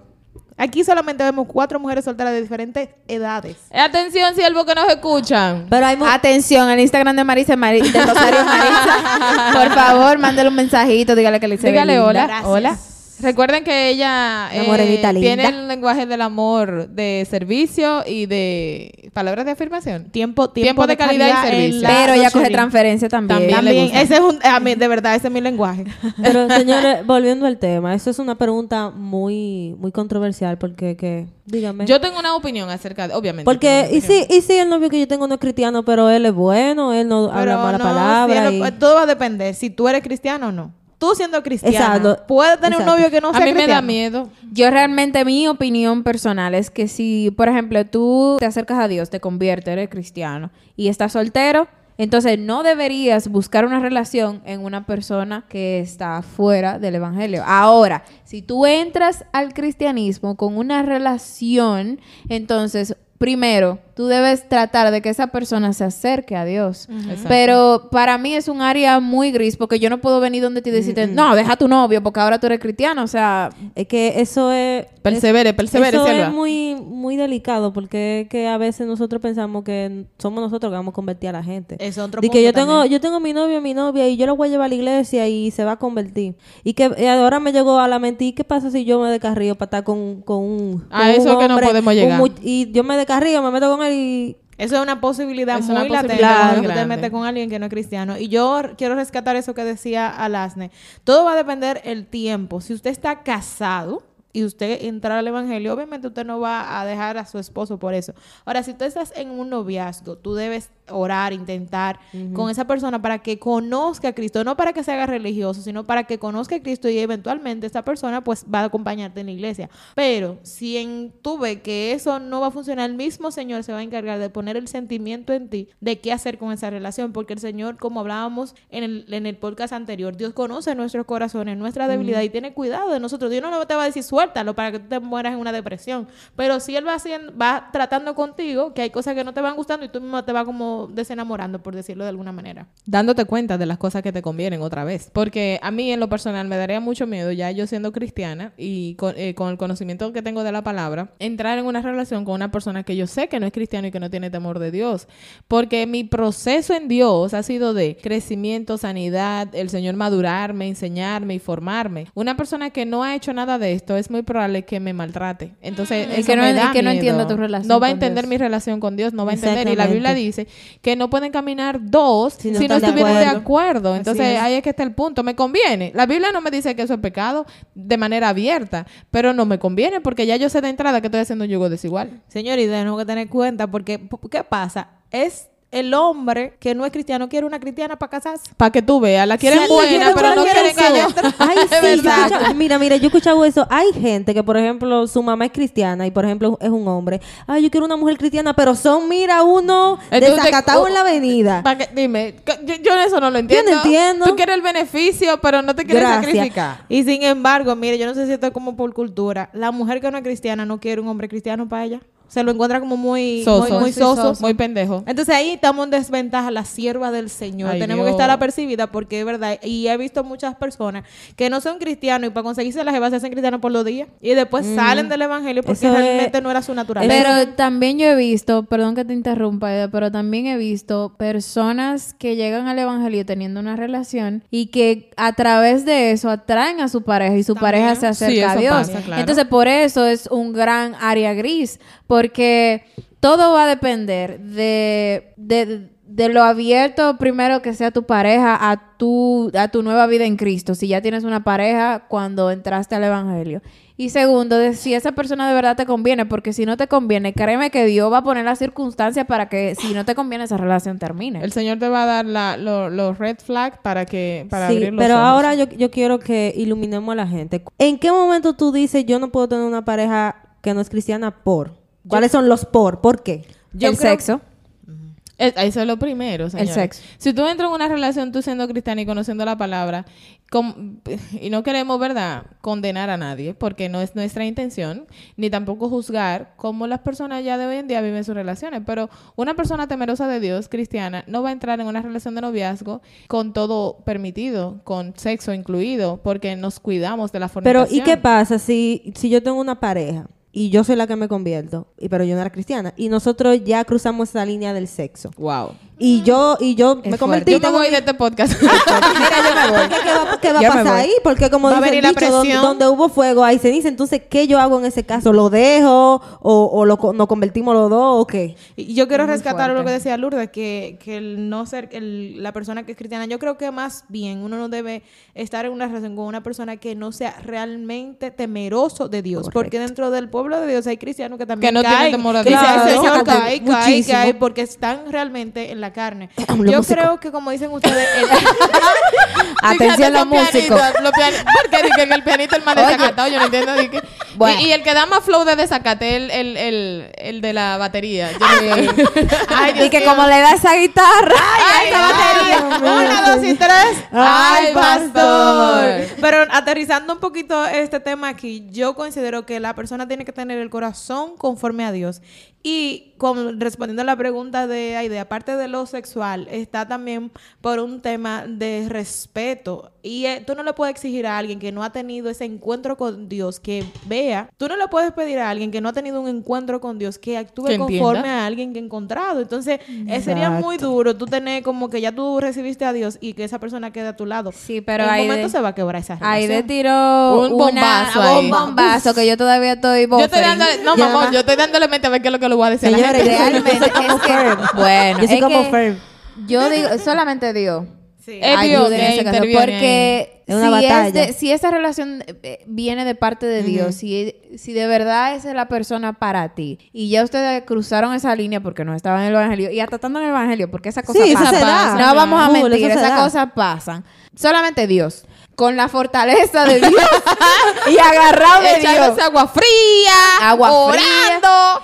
Speaker 3: Aquí solamente vemos cuatro mujeres solteras de diferentes edades.
Speaker 2: Atención, siervo que nos escuchan.
Speaker 4: Pero hay
Speaker 1: Atención, el Instagram de Marisa, Mari- de Rosario Marisa. *laughs* Por favor, mándale un mensajito, dígale que le hice
Speaker 2: Dígale hola.
Speaker 3: Gracias.
Speaker 2: Hola. Recuerden que ella
Speaker 4: linda.
Speaker 2: tiene el lenguaje del amor de servicio y de palabras de afirmación.
Speaker 3: Tiempo, tiempo,
Speaker 2: Tiempo de calidad y
Speaker 3: en
Speaker 2: servicio.
Speaker 1: Pero ella coge transferencia también.
Speaker 2: También.
Speaker 3: ese es un, a mí, de verdad, ese es mi lenguaje. *laughs*
Speaker 4: Pero señores, volviendo al tema, eso es una pregunta muy, muy controversial porque que, dígame.
Speaker 2: Yo tengo una opinión acerca de, obviamente.
Speaker 4: porque, y si, y si el novio que yo tengo no es cristiano, pero él es bueno, él no habla mala
Speaker 3: no,
Speaker 4: palabra. y-
Speaker 3: todo va a depender si tú eres cristiano o no. Tú siendo cristiano,
Speaker 4: Exacto.
Speaker 3: puedes tener
Speaker 4: Exacto.
Speaker 3: un novio que no
Speaker 2: a
Speaker 3: sea
Speaker 2: mí me
Speaker 3: cristiano.
Speaker 2: da miedo.
Speaker 1: Yo realmente, mi opinión personal es que si, por ejemplo, tú te acercas a Dios, te conviertes, eres cristiano y estás soltero, entonces no deberías buscar una relación en una persona que está fuera del evangelio. Ahora, si tú entras al cristianismo con una relación, entonces, primero, tú debes tratar de que esa persona se acerque a Dios. Pero para mí es un área muy gris porque yo no puedo venir donde te decirte, no, deja a tu novio porque ahora tú eres cristiano. O sea,
Speaker 4: Es que eso es...
Speaker 2: Persevere,
Speaker 4: es-
Speaker 2: persevere,
Speaker 4: Eso
Speaker 2: Selva.
Speaker 4: es muy, muy delicado porque es que a veces nosotros pensamos que somos nosotros que vamos a convertir a la gente.
Speaker 3: Es otro
Speaker 4: Y que
Speaker 3: punto
Speaker 4: yo tengo, yo tengo mi novio, mi novia y yo lo voy a llevar a la iglesia y se va a convertir. Y que y ahora me llegó a la mente, ¿y qué pasa si yo me descarrío para estar con, con un...
Speaker 2: A eso
Speaker 4: un
Speaker 2: que no
Speaker 4: hombre,
Speaker 2: podemos llegar.
Speaker 4: y yo me descarrío, me meto con él y...
Speaker 3: Eso es una posibilidad
Speaker 2: Es
Speaker 3: muy
Speaker 2: una
Speaker 3: latente cuando te metes con alguien que no es cristiano. Y yo quiero rescatar eso que decía Alasne. Todo va a depender el tiempo. Si usted está casado y usted entrar al evangelio, obviamente usted no va a dejar a su esposo por eso. Ahora, si tú estás en un noviazgo, tú debes orar, intentar con esa persona para que conozca a Cristo, no para que se haga religioso, sino para que conozca a Cristo y eventualmente esta persona pues va a acompañarte en la iglesia. Pero si en, tú ves que eso no va a funcionar, el mismo Señor se va a encargar de poner el sentimiento en ti de qué hacer con esa relación, porque el Señor, como hablábamos en el, en el podcast anterior, Dios conoce nuestros corazones, nuestra debilidad y tiene cuidado de nosotros. Dios no te va a decir suéltalo para que tú te mueras en una depresión, pero si Él va, haciendo, va tratando contigo que hay cosas que no te van gustando y tú mismo te vas como desenamorando, por decirlo de alguna manera.
Speaker 2: Dándote cuenta de las cosas que te convienen otra vez. Porque a mí en lo personal me daría mucho miedo, ya yo siendo cristiana y con, eh, con el conocimiento que tengo de la palabra, entrar en una relación con una persona que yo sé que no es cristiano y que no tiene temor de Dios. Porque mi proceso en Dios ha sido de crecimiento, sanidad, el Señor madurarme, enseñarme y formarme. Una persona que no ha hecho nada de esto es muy probable que me maltrate. Entonces,
Speaker 1: Y
Speaker 2: eso
Speaker 1: que no-
Speaker 2: me da
Speaker 1: que no entienda tu relación
Speaker 2: No va a entender
Speaker 1: Dios.
Speaker 2: mi relación con Dios, no va a entender. Y la Biblia dice que no pueden caminar dos
Speaker 4: Si
Speaker 2: si
Speaker 4: no de
Speaker 2: estuvieran de
Speaker 4: acuerdo.
Speaker 2: Entonces,
Speaker 3: es.
Speaker 2: ahí es que está el punto. Me conviene. La Biblia no me dice que eso es pecado de manera abierta, pero no me conviene porque ya yo sé de entrada que estoy haciendo un yugo desigual.
Speaker 3: Señor, y tenemos que tener cuenta porque, ¿qué pasa? Es el hombre que no es cristiano, quiere una cristiana para casarse.
Speaker 2: Para que tú veas, la quieren
Speaker 4: Sí,
Speaker 2: buena,
Speaker 4: yo
Speaker 2: pero no quieren otra. *laughs*
Speaker 4: Ay, *laughs* sí, yo mira, mira, yo he escuchado eso. Hay gente que, por ejemplo, su mamá es cristiana y, por ejemplo, es un hombre. Ay, yo quiero una mujer cristiana, pero son, mira, uno desacatado
Speaker 2: uh,
Speaker 4: en la avenida.
Speaker 2: Que- dime, yo, yo eso no lo entiendo.
Speaker 4: entiendo.
Speaker 2: Tú quieres el beneficio, pero no te quieres
Speaker 4: Gracias.
Speaker 2: sacrificar.
Speaker 3: Y sin embargo, mire, yo no sé si esto es como por cultura. La mujer que no es cristiana no quiere un hombre cristiano para ella. Se lo encuentra como muy
Speaker 2: Soso.
Speaker 3: muy, muy soso.
Speaker 2: Muy pendejo.
Speaker 3: Entonces ahí estamos en desventaja, la sierva del Señor.
Speaker 2: Ay,
Speaker 3: Tenemos
Speaker 2: Dios.
Speaker 3: que estar apercibida porque es verdad. Y he visto muchas personas que no son cristianos y para conseguirse las jevas se hacen cristianos por los días. Y después salen del evangelio porque
Speaker 4: Eso es-
Speaker 3: realmente no era su naturaleza.
Speaker 1: Pero también yo he visto, perdón que te interrumpa, Eda, pero también he visto personas que llegan al evangelio teniendo una relación y que a través de eso atraen a su pareja y su
Speaker 3: También.
Speaker 1: pareja se acerca
Speaker 2: Sí,
Speaker 1: a Dios.
Speaker 2: pasa, claro.
Speaker 1: Entonces, por eso es un gran área gris, porque todo va a depender de, de, de lo abierto primero que sea tu pareja a tu, a tu nueva vida en Cristo, si ya tienes una pareja cuando entraste al Evangelio. Y segundo, de si esa persona de verdad te conviene, porque si no te conviene, créeme que Dios va a poner las circunstancias para que si no te conviene esa relación termine.
Speaker 2: El Señor te va a dar la- lo- los red flags para que para
Speaker 4: sí,
Speaker 2: abrir los
Speaker 4: pero
Speaker 2: ojos.
Speaker 4: ahora yo, yo quiero que iluminemos a la gente. ¿En qué momento tú dices yo no puedo tener una pareja que no es cristiana por? ¿Cuáles son los por? ¿Por qué?
Speaker 3: Yo
Speaker 1: el
Speaker 3: creo-
Speaker 1: sexo.
Speaker 2: Es- Eso es lo primero, señores.
Speaker 1: sexo.
Speaker 2: Si tú entras en una relación tú siendo cristiana y conociendo la palabra, y no queremos, ¿verdad?, condenar a nadie, porque no es nuestra intención, ni tampoco juzgar cómo las personas ya de hoy en día viven sus relaciones. Pero una persona temerosa de Dios, cristiana, no va a entrar en una relación de noviazgo con todo permitido, con sexo incluido, porque nos cuidamos de la
Speaker 4: Pero,
Speaker 2: fornicación.
Speaker 4: ¿y qué pasa si, si yo tengo una pareja y yo soy la que me convierto, y, pero yo no era cristiana, y nosotros ya cruzamos esa línea del sexo?
Speaker 2: Wow.
Speaker 4: Y yo, y yo me
Speaker 1: fuerte.
Speaker 4: convertí
Speaker 2: Yo me
Speaker 4: tengo
Speaker 2: voy
Speaker 4: mi-
Speaker 2: de este podcast. *laughs*
Speaker 4: Mira, yo me voy. *laughs* ¿Qué, va, qué va a pasar ahí? Porque como
Speaker 3: Va
Speaker 4: dice el dicho, donde, hubo fuego hay ceniza. Entonces, ¿qué yo hago en ese caso? ¿Lo dejo? ¿O, o lo, nos convertimos los dos? ¿O qué?
Speaker 3: Y yo quiero rescatar lo que decía Lourdes, que, que el no ser el- la persona que es cristiana, yo creo que más bien uno no debe estar en una relación con una persona que no sea realmente temeroso de Dios, porque dentro del pueblo de Dios hay cristianos que también
Speaker 2: Que no tienen
Speaker 3: caen,
Speaker 2: temor a Dios.
Speaker 3: Señor, cae, cae, cae, porque están realmente en la carne. Yo creo que como dicen ustedes, *laughs* *laughs* el-
Speaker 1: Atención los músicos.
Speaker 2: pianitos, los piani- porque el pianito el más desacatado, yo no entiendo. di que- *laughs*
Speaker 1: Bueno.
Speaker 2: y, y el que da más flow de desacate, el, el, el, el de la batería. Yo
Speaker 1: y que como le da esa guitarra.
Speaker 3: ¡Ay, esa batería! Una, dos y tres.
Speaker 2: ¡Ay, pastor!
Speaker 3: Pero aterrizando un poquito este tema aquí, yo considero que la persona tiene que tener el corazón conforme a Dios. Y como, respondiendo a la pregunta de Aide, aparte de lo sexual, está también por un tema de respeto. Y eh, tú no le puedes exigir a alguien que no ha tenido ese encuentro con Dios que vea. Tú no le puedes pedir a alguien que no ha tenido un encuentro con Dios que actúe
Speaker 2: Que
Speaker 3: conforme a alguien que ha encontrado. Entonces, eh, sería muy duro tú tener como que ya tú recibiste a Dios y que esa persona quede a tu lado.
Speaker 1: Sí, pero
Speaker 3: en un momento se va a quebrar esa relación.
Speaker 1: Aide tiró
Speaker 2: Un
Speaker 1: una-
Speaker 2: bombazo ahí.
Speaker 1: un bombazo que yo todavía estoy
Speaker 2: Yo estoy dándole, no, mamá,
Speaker 4: ma-
Speaker 2: yo estoy dándole mente a ver qué es lo que le voy a decir a la
Speaker 4: Señores,
Speaker 2: gente.
Speaker 1: Realmente, *laughs*
Speaker 4: yo soy como
Speaker 1: es que- bueno,
Speaker 4: Yo soy
Speaker 1: es
Speaker 4: como
Speaker 1: que
Speaker 4: Ferb.
Speaker 1: Yo digo, solamente Dios.
Speaker 3: Sí.
Speaker 2: Es Dios
Speaker 1: en ese caso. Porque
Speaker 4: Es una
Speaker 1: si,
Speaker 4: batalla.
Speaker 1: es de- si esa relación eh, viene de parte de Dios, si, si de verdad esa es la persona para ti, y ya ustedes cruzaron esa línea porque no estaban en el Evangelio, y hasta estando en el Evangelio, porque esa cosa
Speaker 4: Sí, eso
Speaker 1: pasa.
Speaker 4: se da.
Speaker 1: No vamos a mentir,
Speaker 4: se
Speaker 1: esas cosas pasan. Solamente Dios. Con la fortaleza de *laughs* Dios y agarrado de Dios.
Speaker 2: Agua fría,
Speaker 1: Agua
Speaker 2: orando,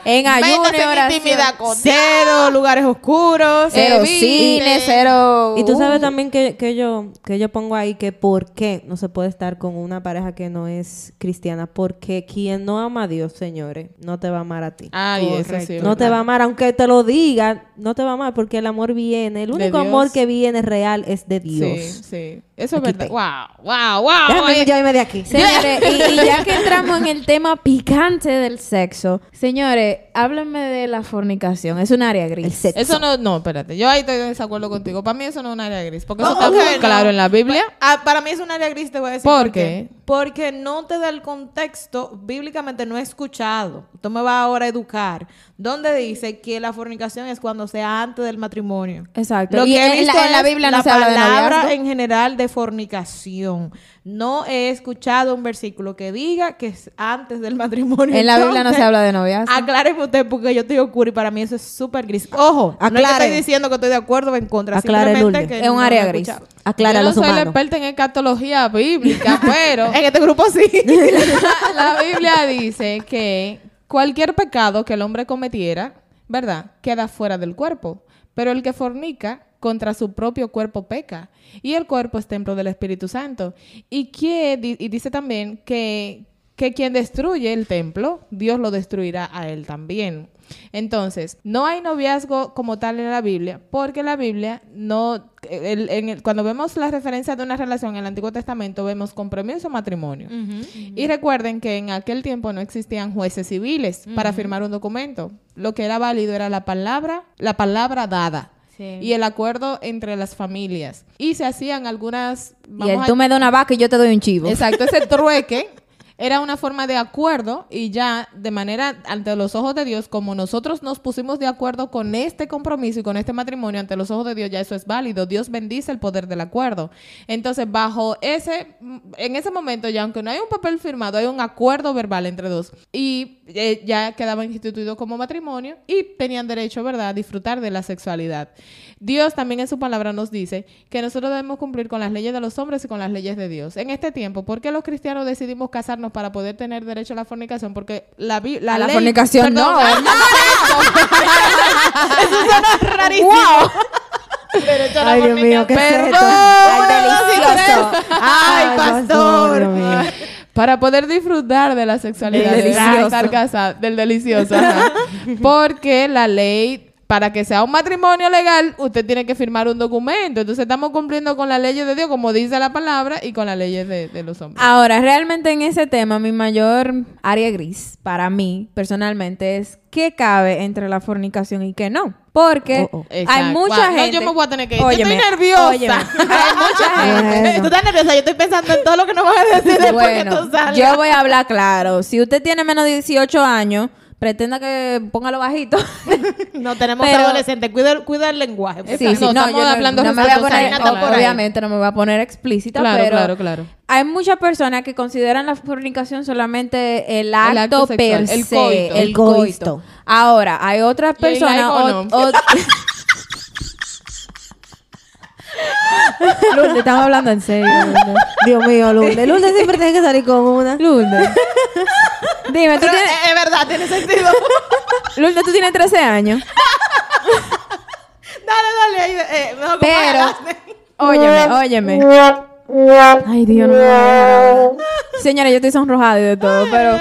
Speaker 1: fría, en ayuno, en
Speaker 2: intimidad con Dios.
Speaker 3: Cero lugares oscuros.
Speaker 1: Cero cine, cero...
Speaker 4: Y tú sabes
Speaker 1: uh,
Speaker 4: también que, que yo que yo pongo ahí que por qué no se puede estar con una pareja que no es cristiana. Porque quien no ama a Dios, señores, no te va a amar a ti.
Speaker 2: Ay, eso sí.
Speaker 4: no te va a amar, aunque te lo diga, no te va a amar porque el amor viene. El único amor que viene real es de Dios.
Speaker 2: Sí, sí. Eso es verdad.
Speaker 4: te-
Speaker 2: Wow, wow, wow.
Speaker 4: Déjame yo irme de aquí.
Speaker 1: Señores, y, y ya que *laughs* entramos en el tema picante del sexo, señores, háblenme de la fornicación. Es un área gris.
Speaker 4: El sexo.
Speaker 2: Eso no, no, espérate. Yo ahí estoy en desacuerdo contigo. Para mí eso no es un área gris. Porque eso
Speaker 3: Oh,
Speaker 2: está muy
Speaker 3: no.
Speaker 2: claro en la Biblia.
Speaker 3: Ah, para mí es un área gris, te voy a decir.
Speaker 2: ¿Por qué?
Speaker 3: Porque no te da el contexto, bíblicamente no he escuchado. Tú me vas ahora a educar. Donde dice que la fornicación es cuando sea antes del matrimonio.
Speaker 1: Exacto.
Speaker 3: Lo
Speaker 1: Y
Speaker 3: que he
Speaker 1: en la-
Speaker 3: visto
Speaker 1: en la Biblia no
Speaker 3: la
Speaker 1: se habla de
Speaker 3: palabra en general de fornicación. No he escuchado un versículo que diga que es antes del matrimonio.
Speaker 1: En la Biblia no se habla de noviazgo.
Speaker 3: Acláreme usted porque yo estoy oscura y para mí eso es súper gris. Ojo, no es que
Speaker 4: Aclare.
Speaker 3: estoy diciendo que estoy de acuerdo o en contra.
Speaker 4: Aclare,
Speaker 3: simplemente que
Speaker 1: Es un
Speaker 3: no
Speaker 1: área gris.
Speaker 3: escuchado.
Speaker 4: Aclara
Speaker 2: Yo no
Speaker 4: los
Speaker 2: soy la experta en escatología bíblica, *laughs* pero
Speaker 3: En este grupo sí. *laughs*
Speaker 2: la Biblia dice que cualquier pecado que el hombre cometiera, ¿verdad? Queda fuera del cuerpo. Pero el que fornica contra su propio cuerpo peca. Y el cuerpo es templo del Espíritu Santo. Y, que, y dice también que, que quien destruye el templo, Dios lo destruirá a él también. Entonces, no hay noviazgo como tal en la Biblia, porque la Biblia no, el- en el- cuando vemos la referencia de una relación en el Antiguo Testamento, vemos compromiso o matrimonio. Y recuerden que en aquel tiempo no existían jueces civiles para firmar un documento. Lo que era válido era la palabra, la palabra dada.
Speaker 1: Sí.
Speaker 2: Y el acuerdo entre las familias. Y se hacían algunas...
Speaker 1: y
Speaker 2: vamos
Speaker 1: el
Speaker 2: a-
Speaker 1: tú me das una vaca y yo te doy un chivo.
Speaker 2: Exacto, ese *laughs* trueque era una forma de acuerdo y ya de manera ante los ojos de Dios, como nosotros nos pusimos de acuerdo con este compromiso y con este matrimonio ante los ojos de Dios, ya eso es válido. Dios bendice el poder del acuerdo. Entonces, bajo ese, en ese momento, ya aunque no hay un papel firmado, hay un acuerdo verbal entre dos y eh, ya quedaban instituidos como matrimonio y tenían derecho, ¿verdad?, a disfrutar de la sexualidad. Dios también en su palabra nos dice que nosotros debemos cumplir con las leyes de los hombres y con las leyes de Dios. En este tiempo, ¿por qué los cristianos decidimos casarnos para poder tener derecho a la fornicación? Porque la, la
Speaker 1: A la fornicación
Speaker 2: Perdón,
Speaker 1: no, *laughs*
Speaker 2: al
Speaker 3: Rarísimo.
Speaker 4: Ay, Dios mío, qué
Speaker 2: Perdón.
Speaker 1: Ay, delicioso.
Speaker 3: Ay, pastor.
Speaker 2: Para poder disfrutar de la sexualidad,
Speaker 1: Del
Speaker 2: de
Speaker 1: delicioso.
Speaker 2: estar casada, del delicioso. ajá. Porque la ley, para que sea un matrimonio legal, usted tiene que firmar un documento. Entonces estamos cumpliendo con las leyes de Dios, como dice la palabra, y con las leyes de, de los hombres.
Speaker 1: Ahora, realmente en ese tema, mi mayor área gris, para mí, personalmente, es qué cabe entre la fornicación y qué no. Porque
Speaker 4: Oh, oh.
Speaker 1: hay mucha
Speaker 2: Guau, no,
Speaker 1: gente...
Speaker 2: yo me voy a tener que ir. Yo
Speaker 1: Óyeme,
Speaker 2: estoy nerviosa.
Speaker 1: óyeme. *laughs* hay mucha *laughs* gente...
Speaker 4: Bueno.
Speaker 3: Tú estás nerviosa, yo estoy pensando en todo lo que nos vas a decir después que
Speaker 1: Bueno,
Speaker 3: tú salgas.
Speaker 1: yo voy a hablar claro. Si usted tiene menos de 18 años, pretenda que póngalo bajito. *laughs*
Speaker 3: No tenemos
Speaker 1: Pero-
Speaker 3: adolescentes, cuida, cuida el lenguaje.
Speaker 1: Sí, sí,
Speaker 2: No,
Speaker 1: no,
Speaker 2: estamos
Speaker 1: yo no,
Speaker 2: hablando
Speaker 1: no me voy a poner, obviamente no me voy a poner explícita,
Speaker 2: Claro,
Speaker 1: pero
Speaker 2: claro, claro.
Speaker 1: hay muchas personas que consideran la fornicación solamente el acto,
Speaker 2: acto sexual,
Speaker 1: per
Speaker 2: el
Speaker 1: se,
Speaker 2: coito.
Speaker 1: el
Speaker 4: El
Speaker 1: coito. Ahora, hay otras
Speaker 2: el
Speaker 1: personas *laughs*
Speaker 2: laico
Speaker 1: o-
Speaker 2: no.
Speaker 1: o- Lourdes, estamos hablando en serio. Lourdes.
Speaker 4: Dios mío, Lourdes. Lourdes siempre tiene que salir con una.
Speaker 1: Lourdes. Dime, ¿tú
Speaker 3: Pero
Speaker 1: tienes,
Speaker 3: es, verdad, tiene sentido.
Speaker 1: Lourdes, tú tienes 13 años.
Speaker 3: dale, dale. eh, mejor
Speaker 1: Pero, óyeme, óyeme. Ay, Dios, hablar. Señora, yo estoy sonrojada y de todo, pero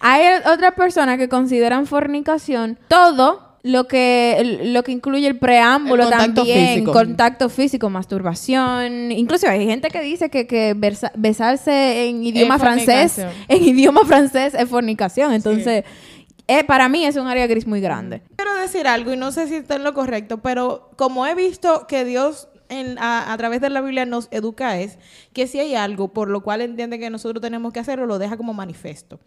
Speaker 1: hay otras personas que consideran fornicación todo lo que lo que incluye el preámbulo
Speaker 2: El contacto
Speaker 1: también,
Speaker 2: físico.
Speaker 1: contacto físico, masturbación, incluso hay gente que dice que, que versa- besarse en idioma francés, en idioma francés es fornicación, entonces eh, para mí es un área gris muy grande.
Speaker 3: Quiero decir algo y no sé si está en lo correcto, pero como he visto que Dios en- a, a través de la Biblia nos educa es que si hay algo por lo cual entiende que nosotros tenemos que hacerlo, lo deja como manifiesto.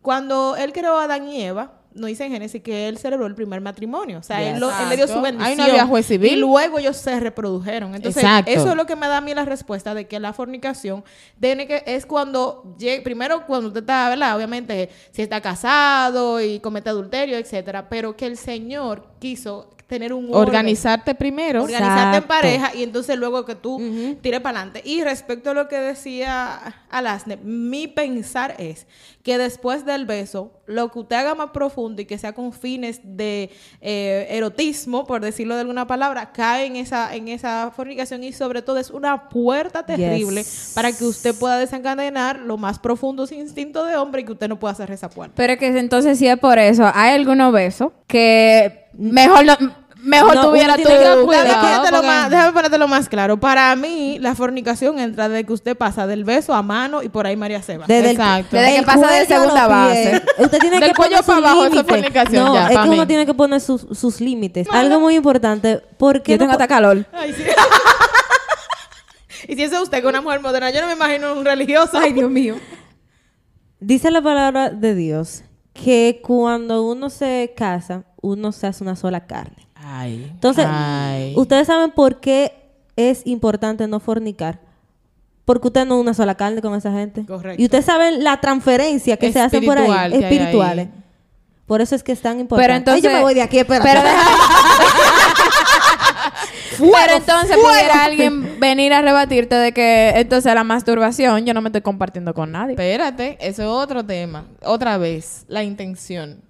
Speaker 3: Cuando Él creó a Adán y Eva, no dice en Génesis que él celebró el primer matrimonio. O sea,
Speaker 2: Yes.
Speaker 3: él, lo- él le dio su bendición.
Speaker 2: Ahí no había juez civil.
Speaker 3: Y luego ellos se reprodujeron. Entonces,
Speaker 2: Exacto.
Speaker 3: eso es lo que me da a mí la respuesta de que la fornicación tiene que, es cuando, lleg- primero cuando usted está, ¿verdad? Obviamente, si está casado y comete adulterio, etcétera, pero que el Señor quiso tener un orden.
Speaker 2: Organizarte primero.
Speaker 3: Organizarte en pareja y entonces luego que tú tires para adelante. Y respecto a lo que decía Alasne, mi pensar es que después del beso, lo que usted haga más profundo y que sea con fines de eh, erotismo, por decirlo de alguna palabra, cae en esa, en esa fornicación y sobre todo es una puerta terrible
Speaker 4: Yes.
Speaker 3: para que usted pueda desencadenar los más profundos instintos de hombre y que usted no pueda cerrar esa puerta.
Speaker 1: Pero que entonces si es por eso, hay algunos besos que mejor no, mejor
Speaker 4: No,
Speaker 1: tuviera
Speaker 4: que
Speaker 1: cuidado.
Speaker 3: Déjame
Speaker 2: porque-
Speaker 3: más- déjame ponértelo más claro. Para mí, la fornicación entra de que usted pasa del beso a mano y por ahí María Seba.
Speaker 4: Desde el-
Speaker 2: Exacto.
Speaker 1: Desde que
Speaker 4: el
Speaker 1: pasa de segunda base.
Speaker 4: Usted tiene
Speaker 2: Del
Speaker 4: que
Speaker 2: cuello
Speaker 4: poner sus
Speaker 2: para abajo, eso es
Speaker 4: límites.
Speaker 2: fornicación
Speaker 4: No,
Speaker 2: ya,
Speaker 4: es que uno tiene que poner sus, sus límites. Algo muy importante. Porque
Speaker 1: Yo tengo hasta calor.
Speaker 3: Ay, sí. *laughs* y si eso es usted con una mujer moderna, yo no me imagino un religioso.
Speaker 1: Ay, Dios mío.
Speaker 4: Dice la palabra de Dios que cuando uno se casa, uno se hace una sola carne.
Speaker 2: Ay.
Speaker 4: Entonces,
Speaker 2: Ay.
Speaker 4: ustedes saben por qué es importante no fornicar. Porque usted no es una sola carne con esa gente.
Speaker 3: Correcto.
Speaker 4: Y ustedes saben la transferencia que se hace por ahí, espirituales.
Speaker 2: ahí.
Speaker 4: Por eso es que es tan importante.
Speaker 1: Pero entonces.
Speaker 4: Ay, yo me voy de aquí, espérate.
Speaker 1: Pero, *laughs* deja- Pero entonces pudiera alguien venir a rebatirte de que entonces la masturbación yo no me estoy compartiendo con nadie.
Speaker 2: Espérate, eso es otro tema. Otra vez, la intención.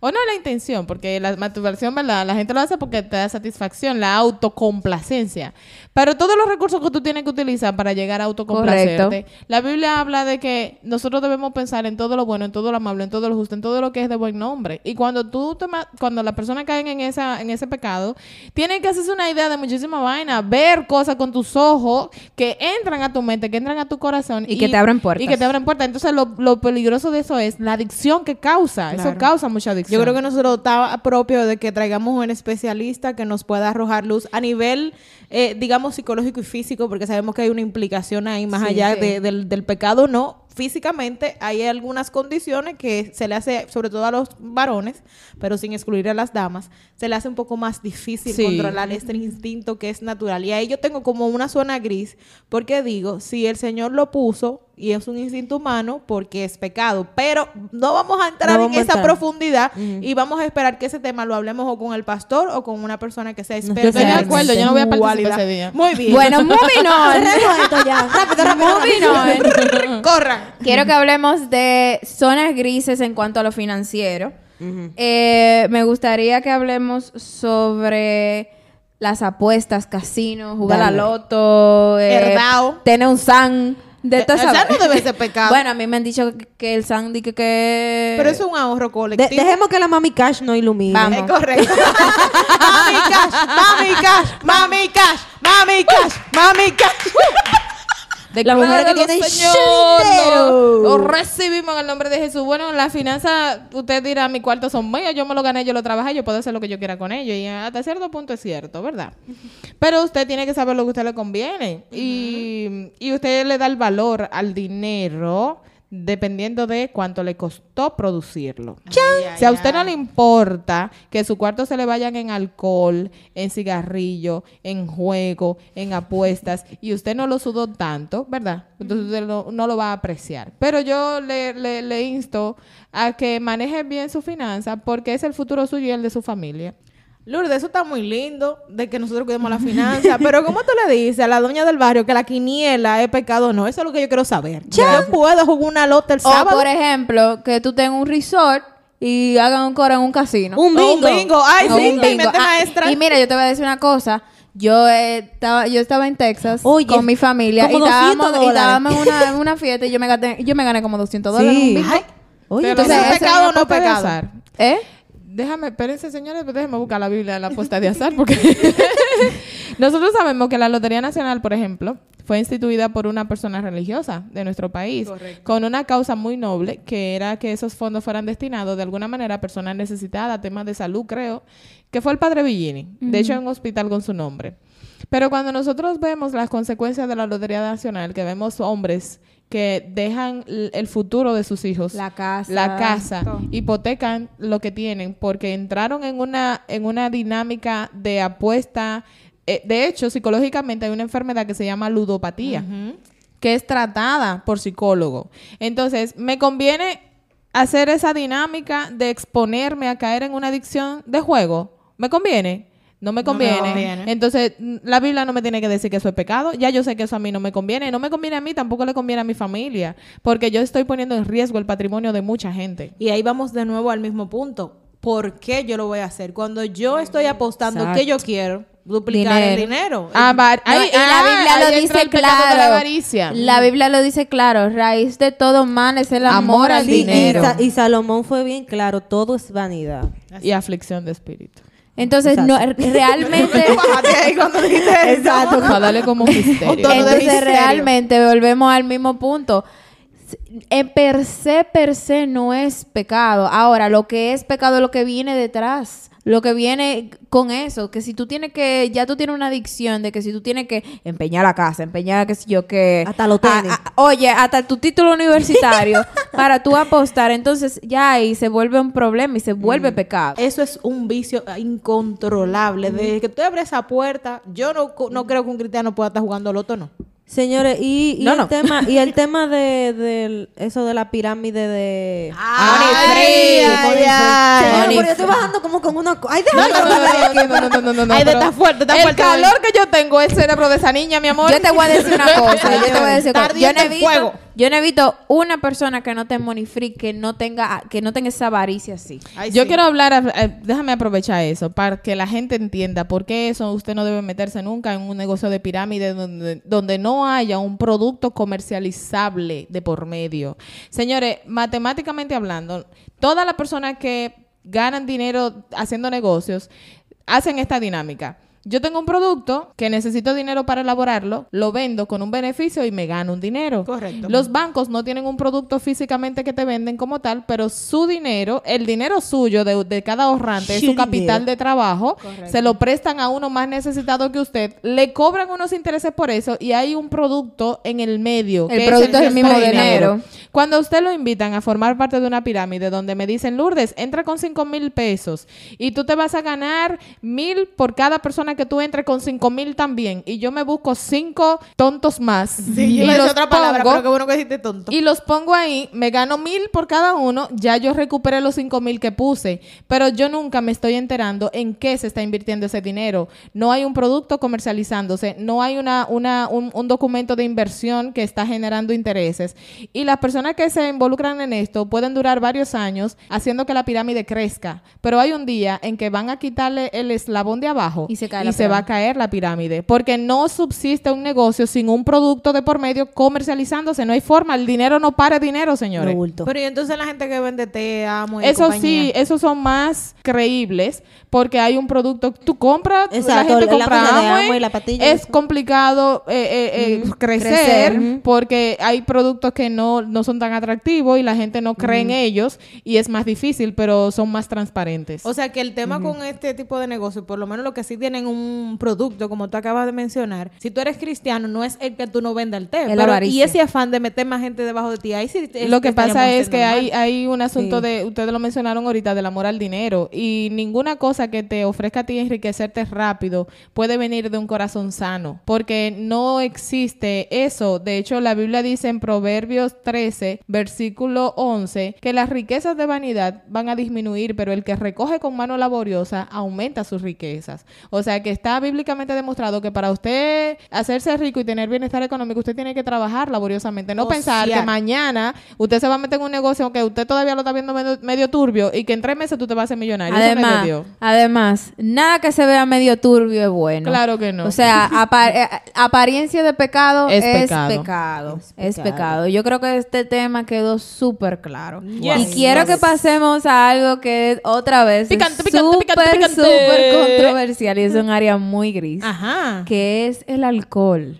Speaker 2: O no la intención, porque la masturbación, ¿verdad? La gente lo hace porque te da satisfacción, la autocomplacencia. Pero todos los recursos que tú tienes que utilizar para llegar a autocomplacerte. La Biblia habla de que nosotros debemos pensar en todo lo bueno, en todo lo amable, en todo lo justo, en todo lo que es de buen nombre. Y cuando tú te cuando las personas caen en esa en ese pecado, tienen que hacerse una idea de muchísima vaina, ver cosas con tus ojos que entran a tu mente, que entran a tu corazón
Speaker 1: Y que te abren puertas.
Speaker 2: Y que te abren puertas. Entonces, lo, lo peligroso de eso es la adicción que causa. Eso causa mucha adicción.
Speaker 3: Yo creo que nosotros está propio de que traigamos un especialista que nos pueda arrojar luz a nivel, eh, digamos, psicológico y físico, porque sabemos que hay una implicación ahí más
Speaker 4: Sí,
Speaker 3: allá
Speaker 4: sí.
Speaker 3: de- del, del pecado, no. Físicamente hay algunas condiciones que se le hace, sobre todo a los varones, pero sin excluir a las damas, se le hace un poco más difícil
Speaker 2: Sí.
Speaker 3: controlar este instinto que es natural. Y ahí yo tengo como una zona gris, porque digo, si el Señor lo puso y es un instinto humano, porque es pecado, pero no vamos a entrar
Speaker 4: No
Speaker 3: en esa
Speaker 4: entrar.
Speaker 3: profundidad y vamos a esperar que ese tema lo hablemos o con el pastor o con una persona que sea experta
Speaker 4: estoy de
Speaker 2: acuerdo, yo no voy a participar ese día.
Speaker 3: Muy bien.
Speaker 1: Bueno, moving *laughs* on.
Speaker 4: Cerremos esto ya. *laughs* Rápido, rápido.
Speaker 1: moving on. *laughs*
Speaker 3: corran.
Speaker 1: Quiero que hablemos de zonas grises en cuanto a lo financiero. Eh, me gustaría que hablemos sobre las apuestas, casinos, jugar
Speaker 4: Dale.
Speaker 1: a loto, eh,
Speaker 3: Herdao.
Speaker 1: tener un san. De
Speaker 3: no debe ser pecado.
Speaker 1: Bueno, a mí me han dicho que, que el san di que, que...
Speaker 3: Pero es un ahorro
Speaker 4: De-
Speaker 3: colectivo.
Speaker 4: dejemos que la mami cash no ilumine.
Speaker 1: Vamos.
Speaker 3: Es correcto. *laughs* mami cash, mami cash, mami cash, mami cash, mami cash.
Speaker 4: La mujer que tiene
Speaker 2: Señor, lo, lo recibimos en el nombre de Jesús. Bueno, la finanza, usted dirá, mi cuarto son míos, yo me lo gané, yo lo trabajé, yo puedo hacer lo que yo quiera con ellos. Y hasta cierto punto es cierto, ¿verdad? *laughs* Pero usted tiene que saber lo que a usted le conviene. y, y usted le da el valor al dinero dependiendo de cuánto le costó producirlo. si a usted no le importa que su cuarto se le vayan en alcohol, en cigarrillo, en juego, en apuestas, *laughs* y usted no lo sudó tanto, ¿verdad? Entonces usted no lo va a apreciar. Pero yo le, le, le insto a que maneje bien su finanza porque es el futuro suyo y el de su familia.
Speaker 3: Lourdes, eso está muy lindo de que nosotros cuidemos la finanza, *laughs* pero ¿cómo tú le dices a la doña del barrio que la quiniela es pecado o no? Eso es lo que yo quiero saber. Yo puedo jugar una lota el
Speaker 1: O,
Speaker 3: sábado.
Speaker 1: por ejemplo, que tú tengas un resort y hagan un coro en un casino.
Speaker 4: Un
Speaker 3: O
Speaker 4: bingo.
Speaker 3: un bingo. Ay,
Speaker 1: O
Speaker 3: sí,
Speaker 1: un bingo. Ah,
Speaker 3: maestra.
Speaker 1: Y mira, yo te voy a decir una cosa. Yo eh, estaba, yo estaba en Texas
Speaker 4: Oye,
Speaker 1: con mi familia y
Speaker 4: como 200
Speaker 1: estábamos, y
Speaker 4: dólares.
Speaker 1: estábamos en una, en una fiesta y yo me, gané, yo me gané como 200 dólares en un
Speaker 4: Sí.
Speaker 1: bingo.
Speaker 4: Ay, Oye,
Speaker 2: Pero
Speaker 3: entonces,
Speaker 2: eso
Speaker 3: ¿es pecado o no pecado?
Speaker 1: ¿Eh?
Speaker 2: Déjame, espérense, señores, pues déjenme buscar la Biblia de la apuesta de azar, porque *laughs* nosotros sabemos que la Lotería Nacional, por ejemplo, fue instituida por una persona religiosa de nuestro país, con una causa muy noble, que era que esos fondos fueran destinados de alguna manera a personas necesitadas, temas de salud, creo, que fue el padre Villini, de hecho, en un hospital con su nombre. Pero cuando nosotros vemos las consecuencias de la Lotería Nacional, que vemos hombres que dejan el futuro de sus hijos,
Speaker 1: La casa.
Speaker 2: la casa,
Speaker 3: todo.
Speaker 2: hipotecan lo que tienen porque entraron en una, en una dinámica de apuesta. Eh, de hecho, psicológicamente hay una enfermedad que se llama ludopatía, que es tratada por psicólogo. Entonces, me conviene hacer esa dinámica de exponerme a caer en una adicción de juego. ¿Me conviene? No me
Speaker 3: No me
Speaker 2: conviene. Entonces, la Biblia no me tiene que decir que eso es pecado. Ya yo sé que eso a mí no me conviene. No me conviene a mí, tampoco le conviene a mi familia. Porque yo estoy poniendo en riesgo el patrimonio de mucha gente.
Speaker 3: Y ahí vamos de nuevo al mismo punto. ¿Por qué yo lo voy a hacer? Cuando yo estoy apostando
Speaker 1: Exacto.
Speaker 3: que yo quiero duplicar el dinero.
Speaker 2: Ah,
Speaker 1: No, y la
Speaker 2: ah,
Speaker 1: Biblia
Speaker 2: ahí
Speaker 1: lo dice claro.
Speaker 2: la avaricia.
Speaker 1: La Biblia lo dice claro. Raíz de todo mal es el amor,
Speaker 2: Amor
Speaker 1: al
Speaker 4: y,
Speaker 1: dinero.
Speaker 4: Sa- y Salomón fue bien claro, todo es vanidad.
Speaker 2: y aflicción de espíritu.
Speaker 1: Entonces, no, *laughs* realmente...
Speaker 4: Exacto.
Speaker 2: Para darle como un *laughs* misterio.
Speaker 1: Entonces, realmente volvemos al mismo punto. En per se, per se no es pecado. Ahora, lo que es pecado es lo que viene detrás. Lo que viene con eso, que si tú tienes que, ya tú tienes una adicción de que si tú tienes que empeñar la casa, empeñar, qué sé yo, que...
Speaker 4: Hasta
Speaker 1: a- a- oye, hasta tu título universitario *laughs* para tú apostar, entonces ya ahí se vuelve un problema y se vuelve pecado.
Speaker 3: Eso es un vicio incontrolable. Desde que tú abres esa puerta, yo no, no creo que un cristiano pueda estar jugando loto, no.
Speaker 4: Señores, y, y el tema, y el *laughs* tema de, de, eso de la pirámide de
Speaker 3: ay,
Speaker 1: ay,
Speaker 3: ay,
Speaker 4: yo estoy bajando como con una ay, déjame
Speaker 2: no,
Speaker 3: Ay, está fuerte, fuerte.
Speaker 2: El calor que yo tengo el cerebro de esa niña, mi amor.
Speaker 1: Yo te voy a decir una *laughs* cosa, yo te voy a decir yo no he visto una persona que no tenga money free que no tenga que no tenga esa avaricia así.
Speaker 3: Ay,
Speaker 2: Yo
Speaker 3: sí.
Speaker 2: quiero hablar, eh, déjame aprovechar eso, para que la gente entienda por qué eso usted no debe meterse nunca en un negocio de pirámide donde, donde no haya un producto comercializable de por medio. Señores, matemáticamente hablando, todas las personas que ganan dinero haciendo negocios hacen esta dinámica. Yo tengo un producto que necesito dinero para elaborarlo, lo vendo con un beneficio y me gano un dinero.
Speaker 3: Correcto.
Speaker 2: Los bancos no tienen un producto físicamente que te venden como tal, pero su dinero, el dinero suyo de, de cada ahorrante, es
Speaker 4: Su
Speaker 2: capital de trabajo, se lo prestan a uno más necesitado que usted, le cobran unos intereses por eso y hay un producto en el medio.
Speaker 1: El
Speaker 2: que
Speaker 1: producto
Speaker 2: el
Speaker 1: es el mismo
Speaker 2: mismo
Speaker 1: dinero.
Speaker 2: Cuando a usted lo invitan a formar parte de una pirámide donde me dicen, Lourdes, entra con cinco mil pesos y tú te vas a ganar mil por cada persona que tú entres con cinco mil también y yo me busco cinco tontos más
Speaker 3: Sí,
Speaker 2: y
Speaker 3: yo
Speaker 2: los
Speaker 3: otra palabra,
Speaker 2: pongo-
Speaker 3: pero qué bueno que dijiste tonto.
Speaker 2: y los pongo ahí, me gano mil por cada uno, ya yo recuperé los cinco mil que puse, pero yo nunca me estoy enterando en qué se está invirtiendo ese dinero. No hay un producto comercializándose, no hay una, una, un, un documento de inversión que está generando intereses. Y las personas que se involucran en esto pueden durar varios años haciendo que la pirámide crezca, pero hay un día en que van a quitarle el eslabón de abajo
Speaker 1: Y se cae la
Speaker 2: va a caer la pirámide, porque no subsiste un negocio sin un producto de por medio comercializándose, no hay forma, el dinero no para dinero, señores.
Speaker 4: No.
Speaker 3: Pero y entonces la gente que vende té, amo y
Speaker 2: Eso
Speaker 3: compañía?
Speaker 2: sí, esos son más creíbles porque hay un producto, tú compras,
Speaker 4: Exacto,
Speaker 2: la gente
Speaker 4: la
Speaker 2: compra
Speaker 4: la patilla,
Speaker 2: es
Speaker 4: eso.
Speaker 2: complicado eh, eh, eh, crecer,
Speaker 1: crecer.
Speaker 2: porque hay productos que no, no son tan atractivos y la gente no cree en ellos y es más difícil, pero son más transparentes.
Speaker 3: O sea que el tema con este tipo de negocio, por lo menos lo que sí tienen un producto, como tú acabas de mencionar, si tú eres cristiano, no es el que tú no vendas el té. Pero- y ese afán de meter más gente debajo de ti, ahí sí
Speaker 2: Lo que pasa es que hay, hay un asunto
Speaker 4: Sí.
Speaker 2: de, ustedes lo mencionaron ahorita, del amor al dinero. Y ninguna cosa que te ofrezca a ti enriquecerte rápido puede venir de un corazón sano. Porque no existe eso. De hecho, la Biblia dice en Proverbios 13, versículo 11, que las riquezas de vanidad van a disminuir, pero el que recoge con mano laboriosa aumenta sus riquezas. O sea que está bíblicamente demostrado que para usted hacerse rico y tener bienestar económico, usted tiene que trabajar laboriosamente. No pensar que mañana usted se va a meter en un negocio que usted todavía lo está viendo medio, medio turbio y que en tres meses tú te vas a hacer millonario.
Speaker 1: Además, además, nada que se vea medio turbio es bueno.
Speaker 2: Claro que no.
Speaker 1: O sea, *laughs* apa- eh, apariencia de pecado
Speaker 2: Es
Speaker 1: es,
Speaker 2: pecado.
Speaker 1: pecado.
Speaker 4: Es
Speaker 1: Es
Speaker 4: pecado.
Speaker 1: pecado. Yo creo que este tema quedó súper claro.
Speaker 3: Yes.
Speaker 1: Y quiero que pasemos a algo que es otra vez
Speaker 2: Picante,
Speaker 1: es
Speaker 2: picante,
Speaker 1: súper,
Speaker 2: picante, picante.
Speaker 1: súper controversial y es un área muy gris,
Speaker 3: Ajá.
Speaker 1: que es el alcohol.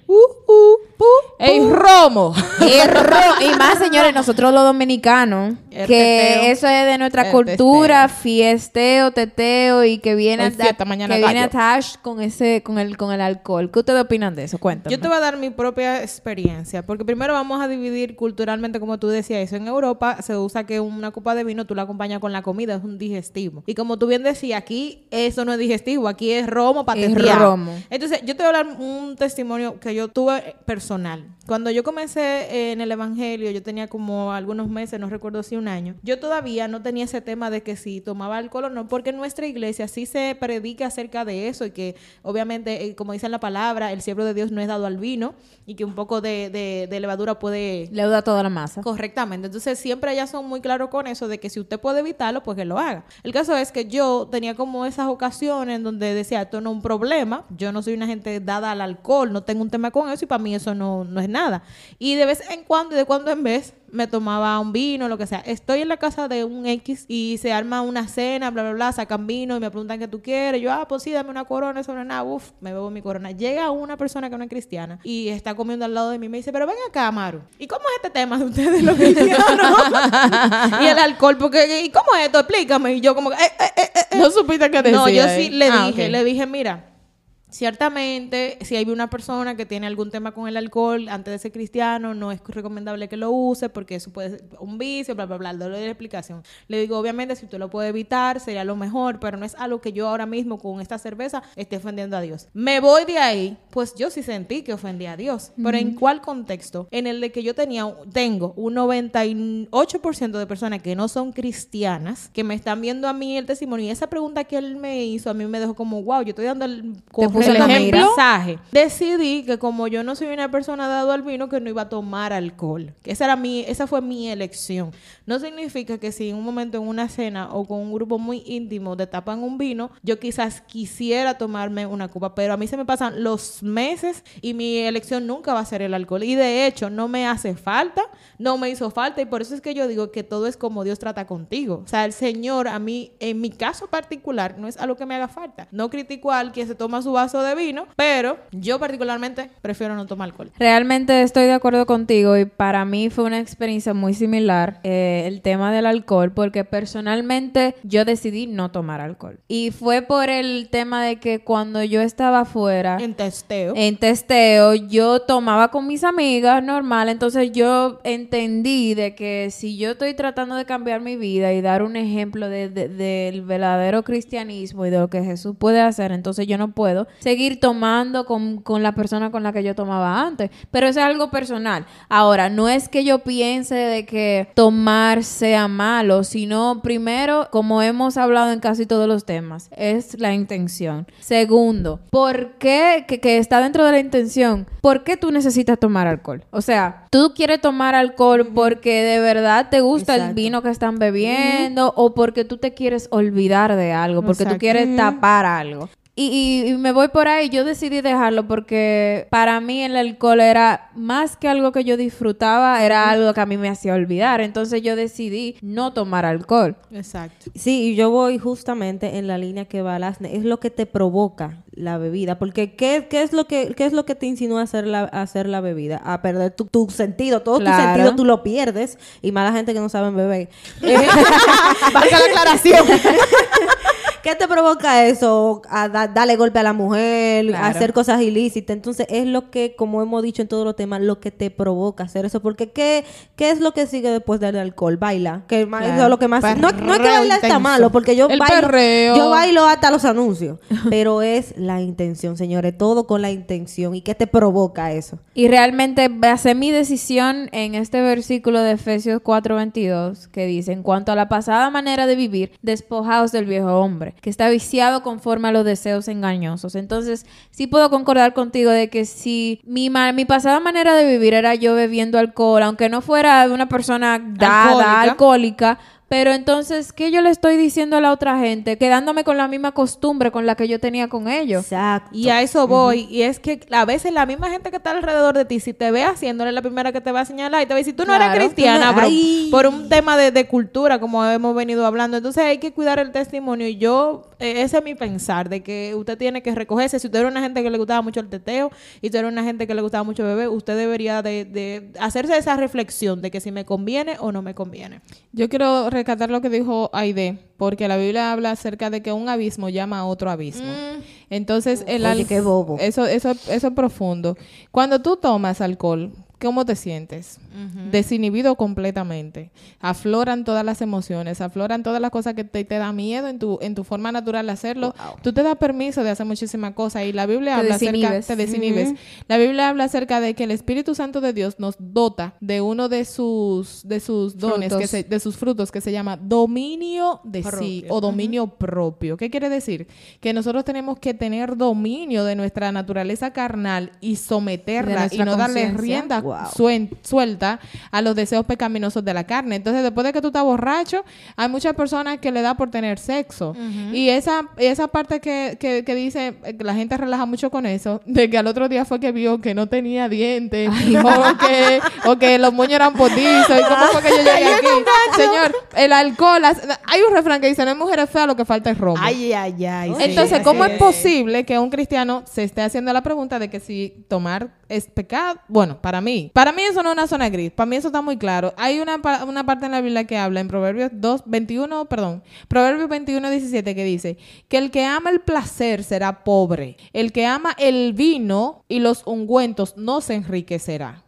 Speaker 2: ¡Ey, Romo! *laughs*
Speaker 1: Y, ro- y más, señores, nosotros los dominicanos,
Speaker 3: El
Speaker 1: que
Speaker 3: teteo.
Speaker 1: eso es de nuestra cultura, fiesteo, teteo y que viene,
Speaker 2: fiesta, mañana
Speaker 1: que viene attached con ese con el con el alcohol. ¿Qué ustedes opinan de eso? Cuéntame.
Speaker 3: Yo te voy a dar mi propia experiencia, porque primero vamos a dividir culturalmente, como tú decías, eso. En Europa se usa que una copa de vino tú la acompañas con la comida, es un digestivo. Y como tú bien decías, aquí eso no es digestivo, aquí es romo para
Speaker 1: Es
Speaker 3: tetear.
Speaker 1: romo.
Speaker 3: Entonces, yo te voy a hablar un testimonio que yo tuve personal. Cuando yo comencé eh, en el Evangelio, yo tenía como algunos meses, no recuerdo si un año, yo todavía no tenía ese tema de que si tomaba alcohol o no, porque en nuestra iglesia sí se predica acerca de eso y que obviamente, eh, como dice en la palabra, el siervo de Dios no es dado al vino y que un poco de, de- de levadura puede
Speaker 1: Le da toda la masa.
Speaker 3: Correctamente. Entonces siempre ya son muy claros con eso de que si usted puede evitarlo, pues que lo haga. El caso es que yo tenía como esas ocasiones en donde decía, esto no es un problema, yo no soy una gente dada al alcohol, no tengo un tema con eso y para mí eso no, no es nada. Y de vez en cuando y de cuando en vez me tomaba un vino, lo que sea. Estoy en la casa de un X y se arma una cena, bla, bla, bla, sacan vino y me preguntan qué tú quieres. Yo, ah, pues sí, dame una corona, eso no es nada. Uf, me bebo mi corona. Llega una persona que no es cristiana y está comiendo al lado de mí y me dice, pero ven acá, Maru. ¿Y cómo es este tema de ustedes los cristianos? *laughs* y el alcohol, porque, ¿y cómo es esto? Explícame. Y yo como, eh, eh, eh, eh, eh.
Speaker 2: No supiste qué decía.
Speaker 3: No, yo sí le
Speaker 2: Ah,
Speaker 3: dije, le dije, mira, ciertamente, si hay una persona que tiene algún tema con el alcohol antes de ser cristiano, no es recomendable que lo use porque eso puede ser un vicio, bla, bla, bla. Le doy la explicación. Le digo, obviamente, si usted lo puede evitar, sería lo mejor, pero no es algo que yo ahora mismo con esta cerveza esté ofendiendo a Dios. Me voy de ahí, pues yo sí sentí que ofendí a Dios. Pero ¿en cuál contexto? En el de que yo tenía, tengo un 98% de personas que no son cristianas, que me están viendo a mí el testimonio. Y esa pregunta que él me hizo a mí me dejó como, wow, yo estoy dando el
Speaker 2: en la mira.
Speaker 3: mensaje. Decidí que como yo no soy una persona dado al vino, que no iba a tomar alcohol. Esa era mi, esa fue mi elección. No significa que si en un momento en una cena o con un grupo muy íntimo te tapan un vino, yo quizás quisiera tomarme una copa, pero a mí se me pasan los meses y mi elección nunca va a ser el alcohol. Y de hecho, no me hace falta, no me hizo falta y por eso es que yo digo que todo es como Dios trata contigo. O sea, el Señor a mí, en mi caso particular, no es algo que me haga falta. No critico al que se toma su vaso de vino, pero yo particularmente prefiero no tomar alcohol.
Speaker 1: Realmente estoy de acuerdo contigo y para mí fue una experiencia muy similar eh, el tema del alcohol porque personalmente yo decidí no tomar alcohol y fue por el tema de que cuando yo estaba afuera
Speaker 3: En testeo.
Speaker 1: en testeo yo tomaba con mis amigas normal entonces yo entendí de que si yo estoy tratando de cambiar mi vida y dar un ejemplo de- de- del verdadero cristianismo y de lo que Jesús puede hacer entonces yo no puedo seguir tomando con, con la persona con la que yo tomaba antes. Pero eso es algo personal. Ahora no es que yo piense de que tomar sea malo sino primero como hemos hablado en casi todos los temas es la intención. Segundo ¿por qué que, que está dentro de la intención ¿por qué tú necesitas tomar alcohol? o sea tú quieres tomar alcohol porque de verdad te gusta el vino que están bebiendo o porque tú te quieres olvidar de algo porque tú quieres tapar algo y, y- y me voy por ahí. Yo decidí dejarlo porque para mí el alcohol era más que algo que yo disfrutaba, era algo que a mí me hacía olvidar. Entonces yo decidí no tomar alcohol.
Speaker 3: Exacto.
Speaker 4: Sí, y yo voy justamente en la línea que va Lasne. Es lo que te provoca la bebida. Porque ¿qué, qué es, lo que, qué es lo que te insinúa hacer la, hacer la bebida? A perder tu, tu sentido. Todo
Speaker 1: Claro.
Speaker 4: tu sentido tú lo pierdes. Y mala gente que no saben beber. *laughs* *laughs*
Speaker 3: Valga la aclaración.
Speaker 4: ¿Qué te provoca eso? A da- darle golpe a la mujer, a hacer cosas ilícitas. Entonces, es lo que, como hemos dicho en todos los temas, lo que te provoca hacer eso. Porque, ¿qué, qué es lo que sigue después del alcohol? Baila. Que más- eso es lo que más... No, no es que bailar está malo, porque yo
Speaker 2: El
Speaker 4: bailo...
Speaker 2: perreo.
Speaker 4: Yo bailo hasta los anuncios. *laughs* Pero es la intención, señores. Todo con la intención. ¿Y qué te provoca eso?
Speaker 1: Y realmente basé mi decisión en este versículo de Efesios 4:22 que dice, en cuanto a la pasada manera de vivir, despojaos del viejo hombre, que está viciado conforme a los deseos engañosos. Entonces, sí puedo concordar contigo de que si mi, ma- mi pasada manera de vivir era yo bebiendo alcohol, aunque no fuera de una persona dada,
Speaker 3: Alcohólica.
Speaker 1: alcohólica, Pero entonces, ¿qué yo le estoy diciendo a la otra gente? Quedándome con la misma costumbre con la que yo tenía con ellos.
Speaker 4: Exacto.
Speaker 3: Y a eso voy. Y es que a veces la misma gente que está alrededor de ti, si te ve haciéndole la primera que te va a señalar y te va a decir, tú no
Speaker 1: Claro,
Speaker 3: eres cristiana,
Speaker 4: no-
Speaker 3: bro,
Speaker 4: Ay.
Speaker 3: por un tema de, de cultura, como hemos venido hablando. Entonces hay que cuidar el testimonio. Y yo, eh, ese es mi pensar, de que usted tiene que recogerse. Si usted era una gente que le gustaba mucho el teteo y usted era una gente que le gustaba mucho beber, usted debería de, de hacerse esa reflexión de que si me conviene o no me conviene.
Speaker 2: Yo quiero rescatar lo que dijo Aide, porque la Biblia habla acerca de que un abismo llama a otro abismo. Entonces, el
Speaker 4: Oye,
Speaker 2: al-
Speaker 4: qué bobo.
Speaker 2: Eso, eso, eso es profundo. Cuando tú tomas alcohol, ¿cómo te sientes? Desinhibido completamente. Afloran todas las emociones, afloran todas las cosas que te, te da miedo en tu, en tu forma natural de hacerlo. Tú te das permiso de hacer muchísimas cosas y la Biblia
Speaker 1: Te
Speaker 2: habla acerca,
Speaker 1: desinhibes.
Speaker 2: te desinhibes. La Biblia habla acerca de que el Espíritu Santo de Dios nos dota de uno de sus, de sus dones, que se- de sus frutos, que se llama dominio de sí o dominio propio. ¿Qué quiere decir? Que nosotros tenemos que tener dominio de nuestra naturaleza carnal y someterla y no darle rienda
Speaker 4: Wow.
Speaker 2: suen- suelta a los deseos pecaminosos de la carne. Entonces, después de que tú estás borracho, hay muchas personas que le da por tener sexo. Y esa, esa parte que, que, que dice, eh, que la gente relaja mucho con eso, de que al otro día fue que vio que no tenía dientes, o, que, o que los moños eran potizos, y cómo fue que yo llegué aquí. Señor, el alcohol, hay un refrán que dice, no hay mujeres feas, lo que falta es romo.
Speaker 3: Ay, ay, ay.
Speaker 2: Entonces, ¿cómo es posible que un cristiano se esté haciendo la pregunta de que si tomar es pecado? Bueno, para mí, para mí eso no es una zona gris. Para mí eso está muy claro. Hay una, una parte en la Biblia que habla en Proverbios 2, 21, perdón, Proverbios 21, 17 que dice que el que ama el placer será pobre. El que ama el vino y los ungüentos no se enriquecerá.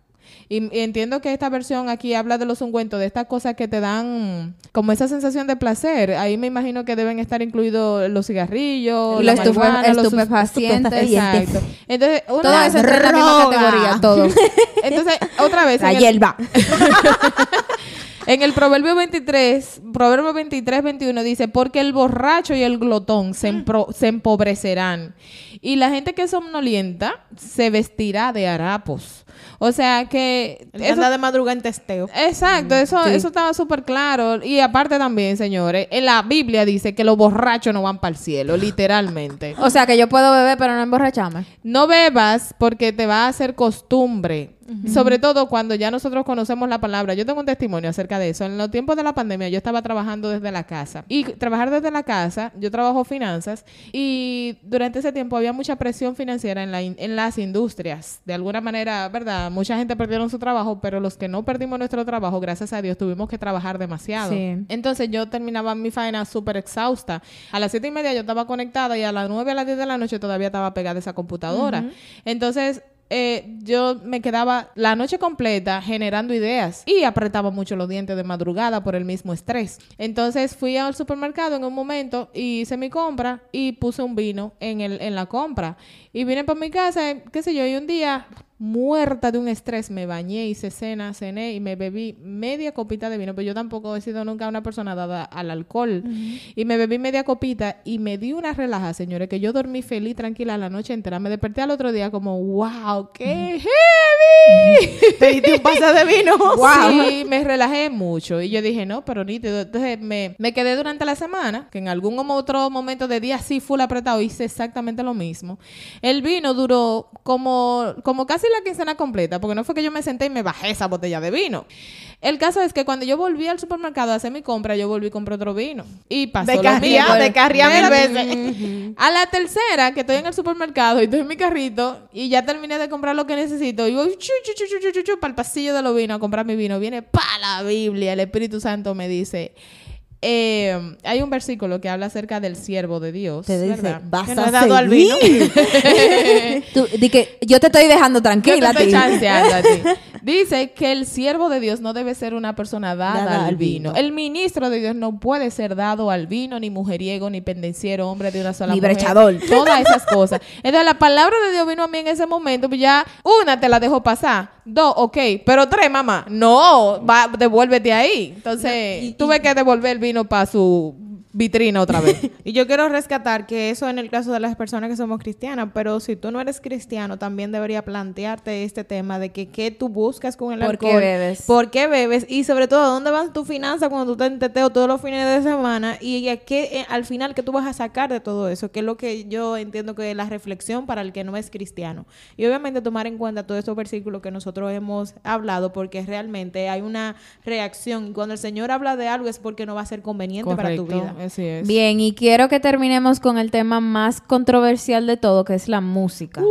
Speaker 2: Y, entiendo que esta versión aquí habla de los ungüentos, de estas cosas que te dan como esa sensación de placer. Ahí me imagino que deben estar incluidos los cigarrillos,
Speaker 1: los estupefacientes.
Speaker 2: Exacto. Entonces, una
Speaker 1: Todo eso entra en la misma
Speaker 2: droga.
Speaker 1: categoría, todo. *laughs*
Speaker 2: Entonces, otra vez.
Speaker 4: La hierba. *laughs*
Speaker 2: en el Proverbio 23, Proverbio 23, 21 dice, porque el borracho y el glotón se, empro- se empobrecerán y la gente que es somnolienta se vestirá de harapos. O sea que...
Speaker 3: Que
Speaker 2: eso-
Speaker 3: anda de madrugada en testeo.
Speaker 2: Exacto, eso, eso estaba súper claro. Y aparte también, señores, en la Biblia dice que los borrachos no van para el cielo, literalmente. *laughs*
Speaker 1: O sea, que yo puedo beber, pero no emborracharme.
Speaker 2: No bebas porque te va a hacer costumbre. Sobre todo cuando ya nosotros conocemos la palabra. Yo tengo un testimonio acerca de eso. En los tiempos de la pandemia yo estaba trabajando desde la casa. Y trabajar desde la casa, yo trabajo finanzas. Y durante ese tiempo había mucha presión financiera en, la in- en las industrias. De alguna manera, ¿verdad? Mucha gente perdieron su trabajo, pero los que no perdimos nuestro trabajo, gracias a Dios, tuvimos que trabajar demasiado.
Speaker 1: Sí.
Speaker 2: Entonces yo terminaba mi faena súper exhausta. A las siete y media yo estaba conectada y a las nueve a las 10 de la noche todavía estaba pegada a esa computadora. Entonces eh, yo me quedaba la noche completa generando ideas y apretaba mucho los dientes de madrugada por el mismo estrés. Entonces fui al supermercado en un momento y hice mi compra y puse un vino en, el, en la compra. Y vine para mi casa, qué sé yo, y un día muerta de un estrés, me bañé, hice cena, cené y me bebí media copita de vino, pero yo tampoco he sido nunca una persona dada al alcohol. Y me bebí media copita y me di una relaja, señores, que yo dormí feliz, tranquila la noche entera. Me desperté al otro día como, wow, qué heavy.
Speaker 3: Te diste un pase de vino. *laughs*
Speaker 2: Sí, me relajé mucho. Y yo dije, no, pero nítido. Entonces me, me quedé durante la semana, que en algún otro momento de día sí full apretado, hice exactamente lo mismo. El vino duró como, como casi la quincena completa, porque no fue que yo me senté y me bajé esa botella de vino. El caso es que cuando yo volví al supermercado a hacer mi compra, yo volví y compré otro vino. Y pasó
Speaker 3: De
Speaker 2: lo mismo.
Speaker 3: de carriá mil veces.
Speaker 2: A la tercera, que estoy en el supermercado y estoy en mi carrito y ya terminé de comprar lo que necesito y voy chu, chu, chu, chu, chu, chu, chu, para el pasillo de los vinos a comprar mi vino. Viene para la Biblia, el Espíritu Santo me dice... eh, hay un versículo que habla acerca del siervo de Dios.
Speaker 4: Te dice,
Speaker 2: ¿verdad?
Speaker 4: vas
Speaker 3: Que no
Speaker 4: a
Speaker 3: dado al vino. *laughs*
Speaker 1: Tú, di que yo te estoy dejando
Speaker 2: Yo
Speaker 1: tranquila,
Speaker 2: te estoy a ti. Dice que el siervo de Dios no debe ser una persona dada,
Speaker 4: Dada
Speaker 2: al vino. El ministro de Dios no puede ser dado al vino, ni mujeriego, ni pendenciero, hombre de una sola
Speaker 4: Ni
Speaker 2: mujer.
Speaker 4: brechador. *laughs*
Speaker 2: Todas esas cosas. Entonces la palabra de Dios vino a mí en ese momento, pues ya una te la dejo pasar, dos, ok, pero tres, mamá, no, va, devuélvete ahí. Entonces tuve que devolver el vino para su vitrina otra vez. *laughs*
Speaker 3: Y yo quiero rescatar que eso en el caso de las personas que somos cristianas, pero si tú no eres cristiano, también debería plantearte este tema de que qué tú buscas con el
Speaker 1: ¿Por qué
Speaker 3: alcohol.
Speaker 1: bebes?
Speaker 3: ¿Por qué bebes? Y sobre todo, ¿dónde van tus finanzas cuando tú estás en teteo todos los fines de semana? Y a qué, eh, al final, ¿qué tú vas a sacar de todo eso? Que es lo que yo entiendo que es la reflexión para el que no es cristiano. Y obviamente tomar en cuenta todos estos versículos que nosotros hemos hablado, porque realmente hay una reacción. Y cuando el Señor habla de algo es porque no va a ser conveniente para tu vida.
Speaker 2: Así es.
Speaker 1: Bien, y quiero que terminemos con el tema más controversial de todo, que es la música.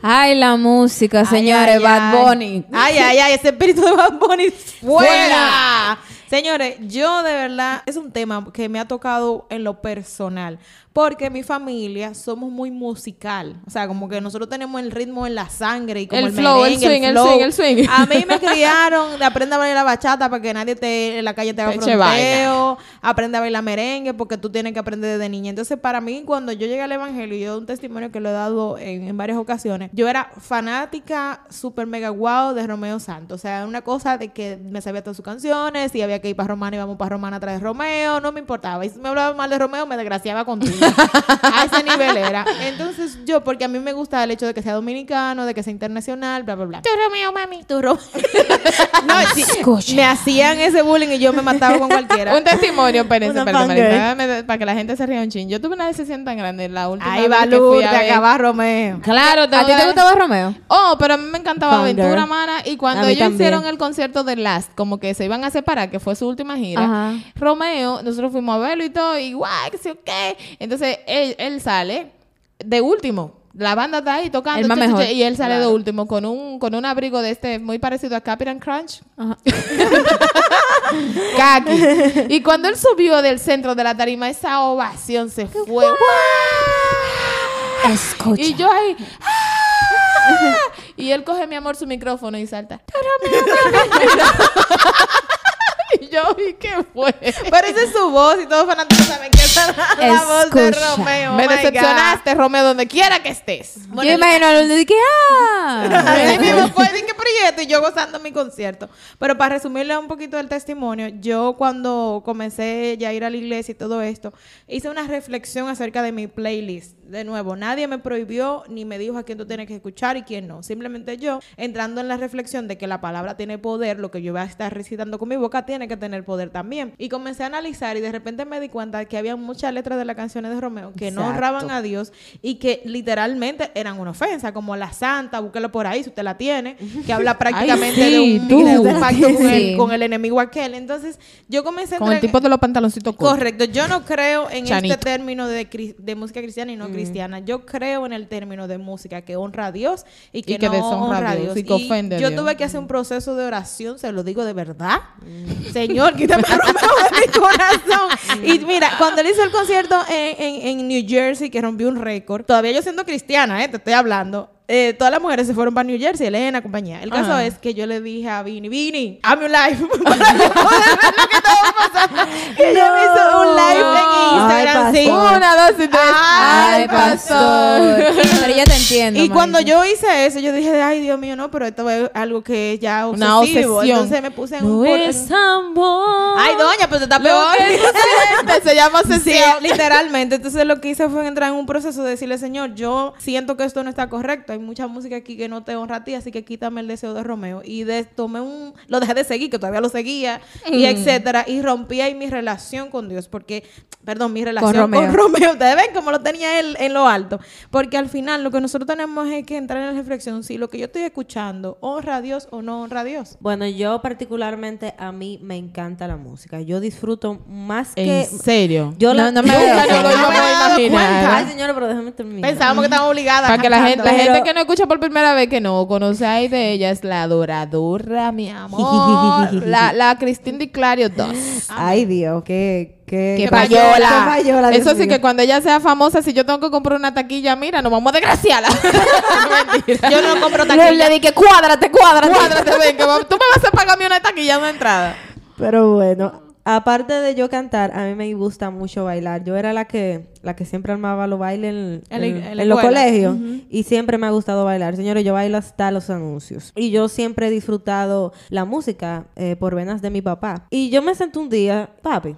Speaker 1: Ay, la música, señores,
Speaker 3: ay,
Speaker 1: Bad. Bunny.
Speaker 3: Ay, ay, ay, ese espíritu de Bad Bunny fuera. Señores, yo de verdad es un tema que me ha tocado en lo personal, porque mi familia somos muy musical, o sea, como que nosotros tenemos el ritmo en la sangre y como
Speaker 2: El
Speaker 3: el,
Speaker 2: flow, el swing, el
Speaker 3: flow.
Speaker 2: swing, el swing.
Speaker 3: A mí me *laughs* criaron de aprende a bailar la bachata para que nadie te en la calle te haga fronteo, aprende a bailar merengue porque tú tienes que aprender desde niña. Entonces, para mí, cuando yo llegué al evangelio, y yo un testimonio que lo he dado en, en varias ocasiones, yo era fanática super mega wow de Romeo Santos. O sea, una cosa de que me sabía todas sus canciones, si había que ir para Romana, íbamos para Romana atrás de Romeo, no me importaba. Y si me hablaba mal de Romeo, me desgraciaba contigo. A ese nivel era. Entonces, yo, porque a mí me gusta el hecho de que sea dominicano, de que sea internacional, bla, bla, bla. Tu Romeo, mami. Tu Romeo. *laughs* no, sí, me hacían ese bullying y yo me mataba con cualquiera.
Speaker 2: Un testimonio, espérense. Marisa, déjame- para que la gente se ría un chin. Yo tuve una decisión tan grande la última
Speaker 3: Ahí
Speaker 2: vez
Speaker 3: va
Speaker 2: que fui
Speaker 3: Lourdes,
Speaker 2: a ver-
Speaker 3: acá va Romeo.
Speaker 2: Claro,
Speaker 1: ¿A ti te gustaba Romeo?
Speaker 2: Oh, pero a mí me encantaba. Aventura, mana. Y cuando ellos
Speaker 4: también.
Speaker 2: hicieron el concierto de Last, como que se iban a separar, que fue su última gira,
Speaker 1: Ajá.
Speaker 2: Romeo, nosotros fuimos a verlo y todo, y guay, que sí, ok. Entonces, él, él sale de último. La banda está ahí tocando,
Speaker 1: El más mejor.
Speaker 2: y él sale de último con un, con un abrigo de este muy parecido a Captain Crunch.
Speaker 1: Ajá. *laughs*
Speaker 2: Kaki. Y cuando él subió del centro de la tarima, esa ovación se fue.
Speaker 1: Escucha.
Speaker 2: Y yo ahí. ¡ah! Y él coge mi amor su micrófono y salta. Y yo, ¿y qué fue?
Speaker 3: Pero esa es su voz y todos los fanáticos saben que esa es la voz de. Romeo.
Speaker 2: Me
Speaker 3: Oh
Speaker 2: decepcionaste, Romeo, donde quiera que estés.
Speaker 1: yo imagino a de que, ah. *laughs*
Speaker 3: Mismo fue, proyecto y yo gozando mi concierto. Pero para resumirle un poquito del testimonio, yo cuando comencé ya a ir a la iglesia y todo esto, hice una reflexión acerca de mi playlist. De nuevo, nadie me prohibió ni me dijo a quién tú tienes que escuchar y quién no. Simplemente yo, entrando en la reflexión de que la palabra tiene poder, lo que yo voy a estar recitando con mi boca tiene que tener poder también. Y comencé a analizar y de repente me di cuenta que había muchas letras de las canciones de Romeo que no honraban a Dios y que literalmente eran una ofensa, como la santa, búsquelo por ahí si usted la tiene, que habla prácticamente
Speaker 2: sí,
Speaker 3: de, un, de un *laughs* pacto con, el, con el enemigo aquel. Entonces, yo comencé
Speaker 2: Con el tipo de los pantaloncitos cortos.
Speaker 3: Correcto, yo no creo en
Speaker 2: Chanito.
Speaker 3: este término de, música cristiana y no cristiana. Yo creo en el término de música que honra a Dios y que,
Speaker 2: Y que
Speaker 3: no
Speaker 2: deshonra
Speaker 3: honra
Speaker 2: a Dios
Speaker 3: Dios.
Speaker 2: y que ofende
Speaker 3: yo
Speaker 2: Dios.
Speaker 3: tuve que hacer un proceso de oración, se lo digo de verdad. Señor, quítame el de mi corazón. *laughs* y mira, cuando él hizo el concierto en, en- en New Jersey, que rompió un récord, todavía yo siendo cristiana, eh, te estoy hablando. Eh, todas las mujeres se fueron para New Jersey, Elena, compañía. El caso
Speaker 2: Ah.
Speaker 3: es que yo le dije a Vini, Vini, hazme un live para yo poder ver lo que estaba pasando. Y ella me hizo un live en Instagram,
Speaker 4: Ay,
Speaker 3: sí.
Speaker 4: pastor.
Speaker 2: Una, dos y tres.
Speaker 3: Ay,
Speaker 1: Ay, pastor. *laughs* Pero ya te entiendo.
Speaker 3: Y cuando yo hice eso, yo dije, ay, Dios mío, no, pero esto es algo que ya
Speaker 2: Una
Speaker 3: obsesivo.
Speaker 2: obsesión.
Speaker 3: Entonces me puse en un...
Speaker 1: No
Speaker 3: por-
Speaker 1: es amor.
Speaker 3: Ay, doña, pues está peor. *laughs*
Speaker 2: se llama
Speaker 3: Sí,
Speaker 2: obsesión.
Speaker 3: literalmente. Entonces lo que hice fue entrar en un proceso de decirle, Señor, yo siento que esto no está correcto. Hay mucha música aquí que no te honra a ti, así que quítame el deseo de Romeo. Y de, tomé un... Lo dejé de seguir, que todavía lo seguía, y etcétera. Y rompí ahí mi relación con Dios, porque... Perdón, mi relación con
Speaker 1: Romeo.
Speaker 3: Romeo. Ustedes ven cómo lo tenía él en lo alto. Porque al final lo que nosotros tenemos es que entrar en la reflexión si lo que yo estoy escuchando honra a Dios o no honra a Dios.
Speaker 4: Bueno, yo particularmente a mí me encanta la música. Yo disfruto más
Speaker 2: ¿En
Speaker 4: que
Speaker 2: serio?
Speaker 4: yo la
Speaker 1: No, no me
Speaker 2: nos lo
Speaker 3: No me
Speaker 2: imaginar.
Speaker 4: Ay, señora, pero déjame terminar.
Speaker 3: Pensábamos que estábamos obligadas.
Speaker 2: Para que la gente, la
Speaker 3: cantando.
Speaker 4: Pero-
Speaker 2: gente que no escucha por primera vez, que no conoce ahí de ella, es la adoradora, mi amor. *laughs* la, la Cristina Di Clario 2.
Speaker 4: Ay, Dios, qué qué
Speaker 2: ¡Qué
Speaker 3: payola!
Speaker 4: qué payola, Dios
Speaker 2: Eso sí
Speaker 4: mío.
Speaker 2: que cuando ella sea famosa, si yo tengo que comprar una taquilla, mira, nos vamos a desgraciarla. *laughs*
Speaker 3: Yo no compro taquilla.
Speaker 1: le dije, cuádrate, cuádrate.
Speaker 2: Cuádrate, ven, que *laughs* tú me vas a pagar a mí una taquilla de entrada.
Speaker 4: Pero bueno, aparte de yo cantar, a mí me gusta mucho bailar. Yo era la que la que siempre armaba los bailes en,
Speaker 3: en
Speaker 4: los colegios y siempre me ha gustado bailar. Señores, yo bailo hasta los anuncios. Y yo siempre he disfrutado la música eh, por venas de mi papá. Y yo me senté un día, papi,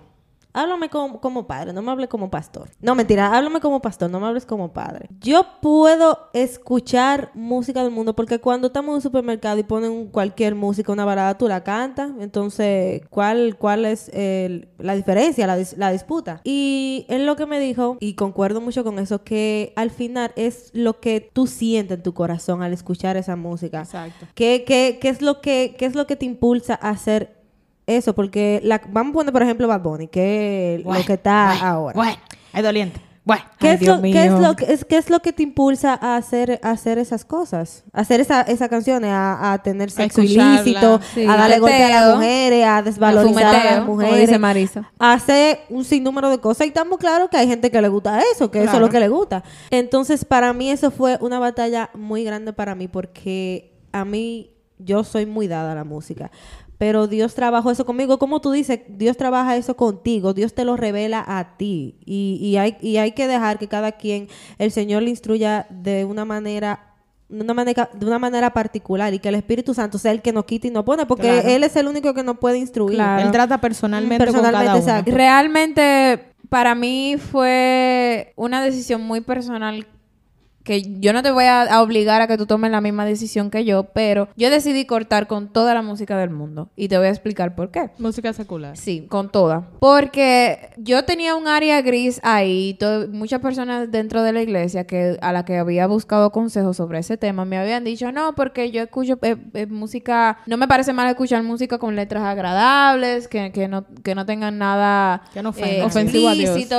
Speaker 4: háblame como, como padre, no me hables como pastor. No, mentira, háblame como pastor, no me hables como padre. Yo puedo escuchar música del mundo porque cuando estamos en un supermercado y ponen cualquier música, una balada, tú la cantas. Entonces, ¿cuál, cuál es el- la diferencia, la, dis- la disputa? Y él lo que me dijo, y concuerdo mucho con eso, que al final es lo que tú sientes en tu corazón al escuchar esa música.
Speaker 3: Exacto.
Speaker 4: ¿Qué, qué, qué es lo que, ¿Qué es lo que te impulsa a hacer eso? Porque la, vamos a poner, por ejemplo, Bad Bunny, que es lo que está ahora.
Speaker 3: Bueno, es doliente. Bueno,
Speaker 4: ¿Qué,
Speaker 3: ay,
Speaker 4: es lo, qué es lo que es, qué es lo que te impulsa a hacer, a hacer esas cosas? A hacer esa, esas canciones, a, a tener sexo
Speaker 2: escucharla,
Speaker 4: ilícito,
Speaker 1: sí.
Speaker 4: a darle golpe a las mujeres, a desvalorizar a las
Speaker 1: fumeteo, como
Speaker 4: mujeres.
Speaker 1: dice Marisa.
Speaker 4: a hacer un sinnúmero de cosas y estamos claros que hay gente que le gusta eso, que eso es lo que le gusta. Entonces, para mí eso fue una batalla muy grande para mí porque a mí yo soy muy dada a la música. Pero Dios trabajó eso conmigo. Como tú dices, Dios trabaja eso contigo. Dios te lo revela a ti. Y, y hay, y hay que dejar que cada quien, el Señor le instruya de una manera de una manera de una manera particular y que el Espíritu Santo sea el que nos quite y nos pone porque
Speaker 3: Claro.
Speaker 4: él es el único que nos puede instruir.
Speaker 1: Claro.
Speaker 3: Él trata personalmente,
Speaker 4: Personalmente,
Speaker 3: con cada uno.
Speaker 1: Realmente, para mí fue una decisión muy personal que yo no te voy a, a obligar a que tú tomes la misma decisión que yo, pero yo decidí cortar con toda la música del mundo y te voy a explicar por qué.
Speaker 2: Música secular.
Speaker 1: Sí, con toda. Porque yo tenía un área gris ahí. muchas personas dentro de la iglesia que a la que había buscado consejos sobre ese tema me habían dicho, no, porque yo escucho eh, eh, música, no me parece mal escuchar música con letras agradables, que, que no, que no tengan nada
Speaker 3: Que no
Speaker 1: eh.
Speaker 2: Ofensivo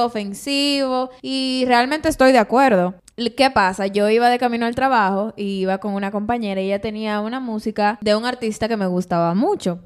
Speaker 1: ofensivo. Y realmente estoy de acuerdo. ¿Qué pasa? Yo iba de camino al trabajo y iba con una compañera y ella tenía una música de un artista que me gustaba mucho.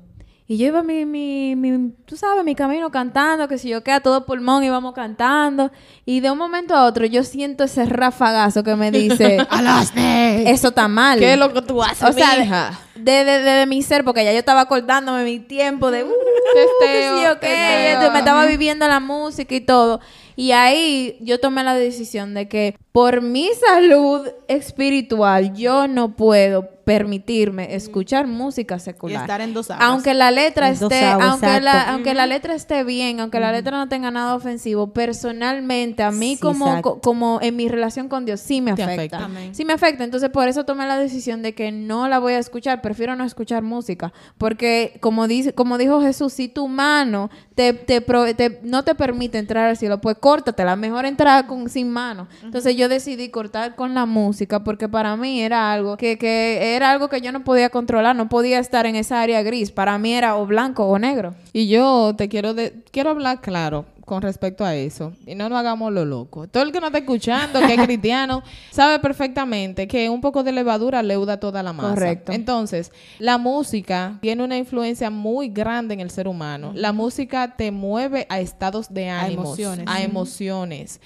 Speaker 1: Y yo iba mi, mi, mi, tú sabes, mi camino cantando, que si yo queda todo pulmón íbamos cantando. Y de un momento a otro yo siento ese rafagazo que me dice, *laughs*
Speaker 3: ¡Alaste!
Speaker 1: eso está mal.
Speaker 2: ¿Qué es lo que tú haces,
Speaker 1: O sea,
Speaker 2: mija?
Speaker 1: de, de, de, de mi ser, porque ya yo estaba acordándome mi tiempo de, uh, qué
Speaker 2: Testeo,
Speaker 1: sé yo qué, me estaba viviendo la música y todo. Y ahí yo tomé la decisión de que por mi salud espiritual yo no puedo permitirme escuchar música
Speaker 3: Y
Speaker 1: secular.
Speaker 3: estar en dos aguas.
Speaker 1: Aunque la letra
Speaker 4: En
Speaker 1: esté,
Speaker 4: aguas,
Speaker 1: aunque la, aunque la letra esté bien, aunque la letra no tenga nada ofensivo, personalmente a mí
Speaker 4: Sí,
Speaker 1: como, co- como en mi relación con Dios sí me afecta.
Speaker 2: afecta.
Speaker 1: Sí me afecta, entonces por eso tomé la decisión de que no la voy a escuchar, prefiero no escuchar música, porque como dice, como dijo Jesús, si tu mano te, te pro- te- no te permite entrar al cielo, pues córtatela, mejor entrar con sin mano. Entonces yo decidí cortar con la música porque para mí era algo que, que era algo que yo no podía controlar, no podía estar en esa área gris, para mí era o blanco o negro.
Speaker 2: Y yo te quiero de- quiero hablar claro con respecto a eso. Y no nos hagamos lo loco. Todo el que no está escuchando, que es *laughs* cristiano, sabe perfectamente que un poco de levadura leuda toda la masa.
Speaker 1: Correcto.
Speaker 2: Entonces, la música tiene una influencia muy grande en el ser humano. La música te mueve a estados de ánimos,
Speaker 3: emociones.
Speaker 2: a emociones.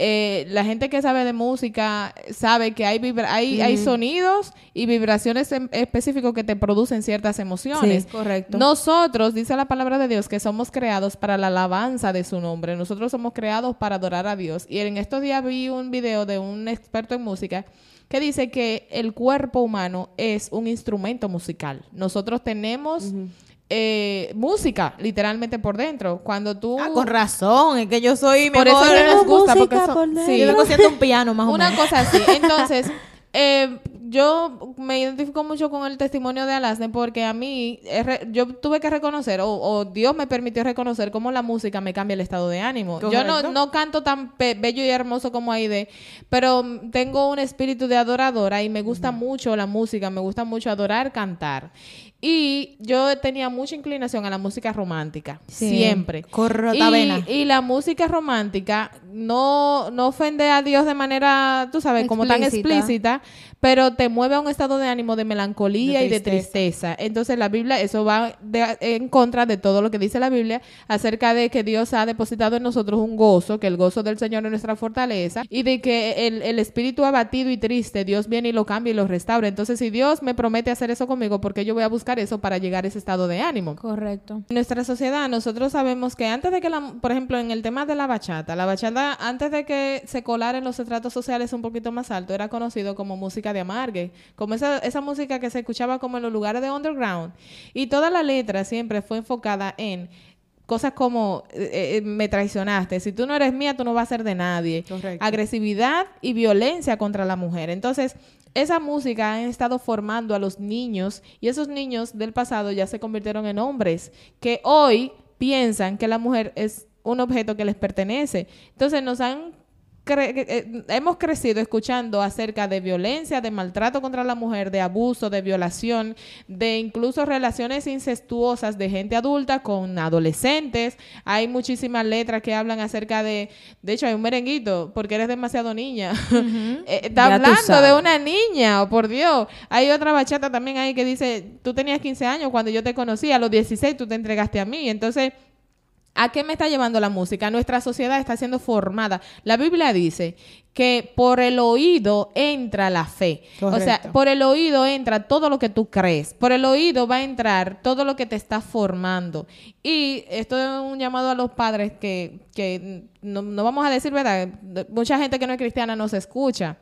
Speaker 2: Eh, la gente que sabe de música sabe que hay, vibra- hay, hay sonidos y vibraciones específicos que te producen ciertas emociones.
Speaker 1: Sí, correcto.
Speaker 2: Nosotros, dice la palabra de Dios, que somos creados para la alabanza de su nombre. Nosotros somos creados para adorar a Dios. Y en estos días vi un video de un experto en música que dice que el cuerpo humano es un instrumento musical. Nosotros tenemos eh, música literalmente por dentro. Cuando tú...
Speaker 3: Ah, con razón, es que yo soy mi
Speaker 2: Por eso no nos gusta, porque son-
Speaker 4: por
Speaker 2: sí.
Speaker 3: Yo siendo un piano más o
Speaker 2: Una
Speaker 3: menos.
Speaker 2: cosa así. *laughs* Entonces, eh, yo me identifico mucho con el testimonio de Alasne porque a mí, es re- yo tuve que reconocer, o, o Dios me permitió reconocer cómo la música me cambia el estado de ánimo. Yo no, no canto tan bello y hermoso como Aide, pero tengo un espíritu de adoradora y me gusta mucho la música, me gusta mucho adorar, cantar. Y yo tenía mucha inclinación a la música romántica,
Speaker 1: Sí.
Speaker 2: siempre.
Speaker 3: Corrota
Speaker 2: Y- y la música romántica no, no ofende a Dios de manera, tú sabes, como tan
Speaker 1: Explícita.
Speaker 2: pero te mueve a un estado de ánimo de melancolía
Speaker 3: De
Speaker 2: y de
Speaker 3: tristeza.
Speaker 2: tristeza. Entonces la Biblia, eso va de- en contra de todo lo que dice la Biblia acerca de que Dios ha depositado en nosotros un gozo, que el gozo del Señor es nuestra fortaleza, y de que el, el espíritu abatido y triste, Dios viene y lo cambia y lo restaura. Entonces si Dios me promete hacer eso conmigo, porque yo voy a buscar eso para llegar a ese estado de ánimo?
Speaker 1: Correcto.
Speaker 2: En nuestra sociedad, nosotros sabemos que antes de que, la, por ejemplo, en el tema de la bachata, la bachata, antes de que se colara en los estratos sociales un poquito más alto, era conocido como música de amargue, como esa, esa música que se escuchaba como en los lugares de underground. Y toda la letra siempre fue enfocada en cosas como eh, eh, me traicionaste, si tú no eres mía, tú no vas a ser de nadie.
Speaker 3: Correcto.
Speaker 2: Agresividad y violencia contra la mujer. Entonces, esa música ha estado formando a los niños y esos niños del pasado ya se convirtieron en hombres que hoy piensan que la mujer es un objeto que les pertenece. Entonces nos han cre- eh, hemos crecido escuchando acerca de violencia, de maltrato contra la mujer, de abuso, de violación, de incluso relaciones incestuosas de gente adulta con adolescentes. Hay muchísimas letras que hablan acerca de, de hecho hay un merenguito, porque eres demasiado niña. *laughs* Eh, está
Speaker 1: Ya
Speaker 2: hablando de una niña, oh, por Dios. Hay otra bachata también ahí que dice, tú tenías 15 años cuando yo te conocí, a los 16 tú te entregaste a mí. Entonces, ¿A qué me está llevando la música? Nuestra sociedad está siendo formada. La Biblia dice que por el oído entra la fe. O sea, por el oído entra todo lo que tú crees. Por el oído va a entrar todo lo que te está formando. Y esto es un llamado a los padres que, que no, no vamos a decir verdad. Mucha gente que no es cristiana nos escucha.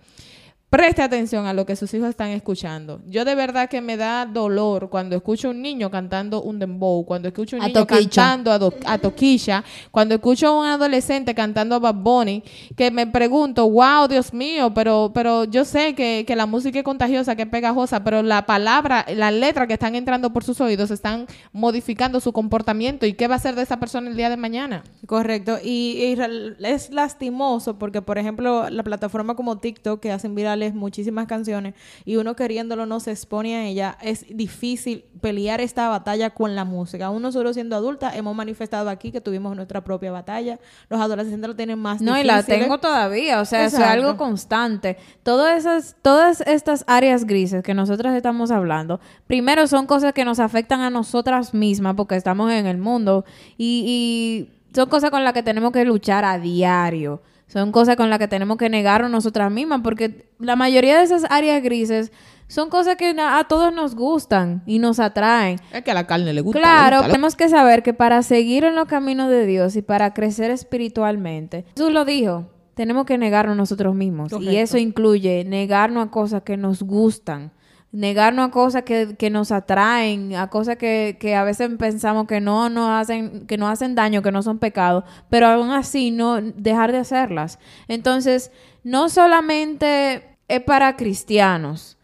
Speaker 2: Preste atención a lo que sus hijos están escuchando. Yo de verdad que me da dolor cuando escucho un niño cantando un dembow, cuando escucho un
Speaker 1: A
Speaker 2: niño
Speaker 1: Toquicha.
Speaker 2: cantando a, do- a Toquilla, cuando escucho a un adolescente cantando a Bad Bunny, que me pregunto, wow, Dios mío, pero, pero yo sé que, que la música es contagiosa, que es pegajosa, pero la palabra, la letra que están entrando por sus oídos están modificando su comportamiento. ¿Y qué va a hacer de esa persona el día de mañana?
Speaker 3: Correcto. Y, y es lastimoso porque, por ejemplo, la plataforma como TikTok, que hacen muchísimas canciones, y uno queriéndolo no se expone a ella, es difícil pelear esta batalla con la música. Aún nosotros siendo adultas hemos manifestado aquí que tuvimos nuestra propia batalla. Los adolescentes lo tienen más
Speaker 1: No, y
Speaker 3: difícil.
Speaker 1: la tengo todavía, o sea, es algo constante. Todas esas, todas estas áreas grises que nosotras estamos hablando, primero son cosas que nos afectan a nosotras mismas porque estamos en el mundo y, y son cosas con las que tenemos que luchar a diario. Son cosas con las que tenemos que negarnos nosotras mismas porque la mayoría de esas áreas grises son cosas que a todos nos gustan y nos atraen.
Speaker 2: Es que a la carne le gusta.
Speaker 1: Claro,
Speaker 2: le gusta, le-
Speaker 1: tenemos que saber que para seguir en los caminos de Dios y para crecer espiritualmente, Jesús lo dijo, tenemos que negarnos nosotros mismos. Y eso incluye negarnos a cosas que nos gustan, negarnos a cosas que, que nos atraen, a cosas que, que a veces pensamos que no nos hacen, que no hacen daño, que no son pecados, pero aún así no dejar de hacerlas. Entonces, no solamente es para cristianos,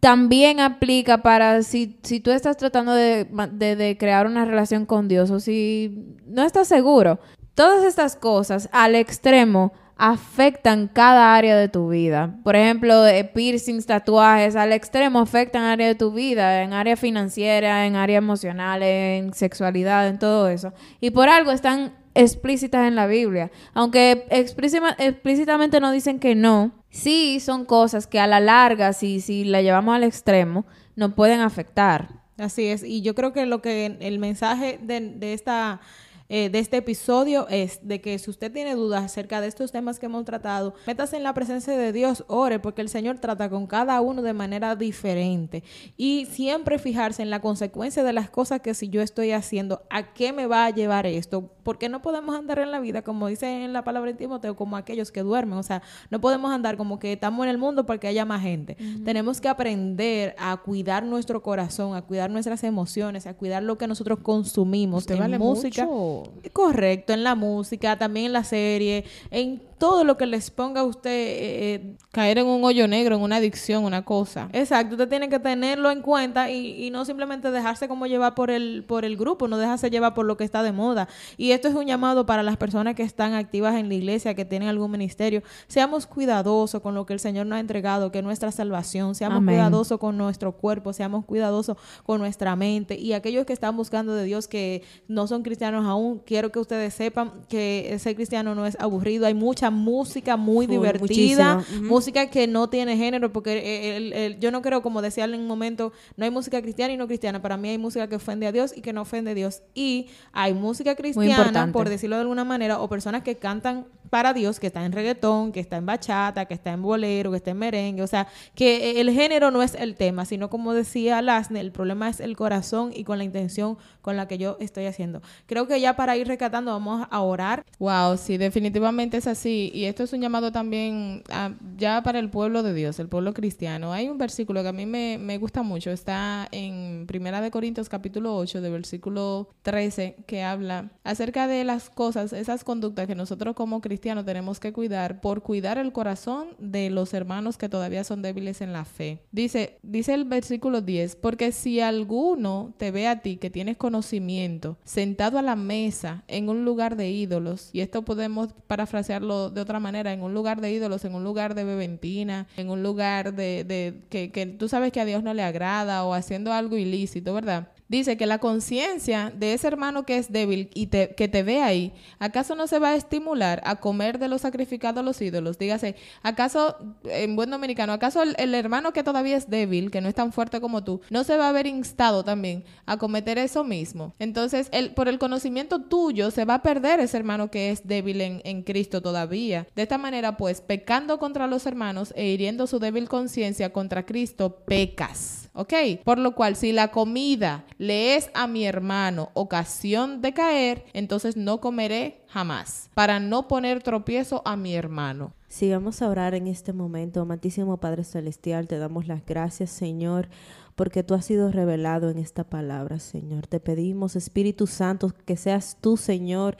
Speaker 1: también aplica para si, si tú estás tratando de, de- de crear una relación con Dios o si no estás seguro. Todas estas cosas al extremo afectan cada área de tu vida. Por ejemplo, eh, piercings, tatuajes, al extremo afectan área de tu vida, en área financiera, en área emocional, en sexualidad, en todo eso. Y por algo están explícitas en la Biblia. Aunque explícitamente no dicen que no, sí son cosas que a la larga, si, si la llevamos al extremo, nos pueden afectar.
Speaker 3: Así es, y yo creo que lo que el mensaje de, de esta eh, de este episodio es de que si usted tiene dudas acerca de estos temas que hemos tratado, métase en la presencia de Dios, ore, porque el Señor trata con cada uno de manera diferente. Y siempre fijarse en la consecuencia de las cosas que si yo estoy haciendo, ¿a qué me va a llevar esto? Porque no podemos andar en la vida, como dice en la palabra de Timoteo, como aquellos que duermen. O sea, no podemos andar como que estamos en el mundo porque haya más gente. Tenemos que aprender a cuidar nuestro corazón, a cuidar nuestras emociones, a cuidar lo que nosotros consumimos
Speaker 2: Usted
Speaker 3: en
Speaker 2: vale
Speaker 3: música.
Speaker 2: mucho.
Speaker 3: Correcto, en la música, también en la serie, en todo lo que les ponga a usted. eh, eh,
Speaker 2: Caer en un hoyo negro, en una adicción, una cosa.
Speaker 3: exacto, usted tiene que tenerlo en cuenta y, y no simplemente dejarse como llevar por el, por el grupo, no dejarse llevar por lo que está de moda. Y esto es un llamado para las personas que están activas en la iglesia, que tienen algún ministerio. Seamos cuidadosos con lo que el Señor nos ha entregado, que es nuestra salvación. Seamos
Speaker 1: Amén.
Speaker 3: cuidadosos con nuestro cuerpo, seamos cuidadosos con nuestra mente. Y aquellos que están buscando de Dios que no son cristianos aún, quiero que ustedes sepan que ser cristiano no es aburrido. Hay mucha música muy
Speaker 4: Full,
Speaker 3: divertida, música que no tiene género, porque el- el- yo no creo, como decía en un momento, no hay música cristiana y no cristiana. Para mí hay música que ofende a Dios y que no ofende a Dios. Y hay música cristiana, por decirlo de alguna manera, o personas que cantan para Dios, que está en reggaetón, que está en bachata, que está en bolero, que está en merengue. O sea, que el género no es el tema, sino como decía Lasne, el problema es el corazón y con la intención con la que yo estoy haciendo. Creo que ya para ir recatando vamos a orar.
Speaker 2: Wow, sí, definitivamente es así. Sí, y esto es un llamado también a- ya para el pueblo de Dios, el pueblo cristiano. Hay un versículo que a mí me, me gusta mucho, está en Primera de Corintios capítulo 8, de versículo 13, que habla acerca de las cosas, esas conductas que nosotros como cristianos tenemos que cuidar por cuidar el corazón de los hermanos que todavía son débiles en la fe. Dice, dice el versículo 10, porque si alguno te ve a ti que tienes conocimiento sentado a la mesa en un lugar de ídolos, y esto podemos parafrasearlo de otra manera, en un lugar de ídolos, en un lugar de beventina, en un lugar de, de que, que tú sabes que a Dios no le agrada o haciendo algo ilícito, ¿verdad? Dice que la conciencia de ese hermano que es débil y que te ve ahí, ¿acaso no se va a estimular a comer de lo sacrificado a los ídolos? Dígase, ¿acaso, en buen dominicano, acaso el, el hermano que todavía es débil, que no es tan fuerte como tú, no se va a ver instado también a cometer eso mismo? Entonces, el, por el conocimiento tuyo se va a perder ese hermano que es débil en, en Cristo todavía. De esta manera, pues, pecando contra los hermanos e hiriendo su débil conciencia contra Cristo, pecas. ¿Ok? Por lo cual, si la comida le es a mi hermano ocasión de caer, entonces no comeré jamás, para no poner tropiezo a mi hermano.
Speaker 4: Sigamos a orar en este momento. Amantísimo Padre Celestial, te damos las gracias, Señor, porque tú has sido revelado en esta palabra, Señor. Te pedimos, Espíritu Santo, que seas tú, Señor,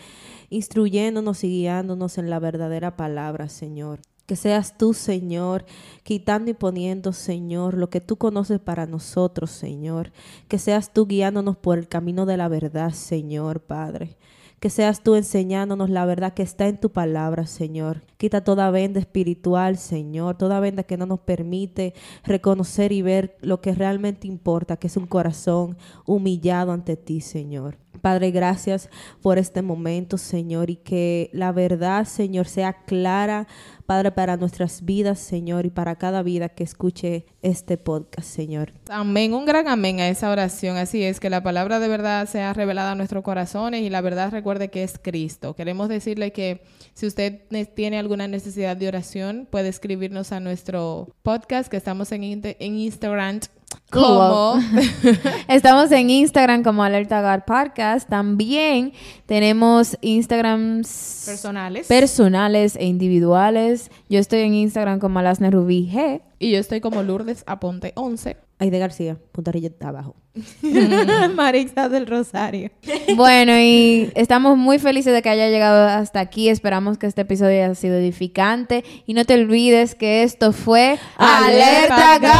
Speaker 4: instruyéndonos y guiándonos en la verdadera palabra, Señor. Que seas tú, Señor, quitando y poniendo, Señor, lo que tú conoces para nosotros, Señor. Que seas tú guiándonos por el camino de la verdad, Señor, Padre. Que seas tú enseñándonos la verdad que está en tu palabra, Señor. Quita toda venda espiritual, Señor, toda venda que no nos permite reconocer y ver lo que realmente importa, que es un corazón humillado ante ti, Señor. Padre, gracias por este momento, Señor, y que la verdad, Señor, sea clara, Padre, para nuestras vidas, Señor, y para cada vida que escuche este podcast, Señor.
Speaker 2: Amén, un gran amén a esa oración. Así es, que la palabra de verdad sea revelada a nuestros corazones y la verdad recuerde que es Cristo. Queremos decirle que si usted ne- tiene alguna necesidad de oración, puede escribirnos a nuestro podcast que estamos en, en Instagram como... *laughs*
Speaker 1: Estamos en Instagram como Alerta Podcast. También tenemos Instagrams
Speaker 3: Personales.
Speaker 1: personales e individuales. Yo estoy en Instagram como Alasne Rubí G.
Speaker 2: y yo estoy como Lourdes Aponte 11.
Speaker 4: Aide García, puntarilla abajo. *laughs*
Speaker 3: Marisa del Rosario.
Speaker 1: Bueno, y estamos muy felices de que haya llegado hasta aquí. Esperamos que este episodio haya sido edificante. Y no te olvides que esto fue
Speaker 2: Alerta
Speaker 1: Alerta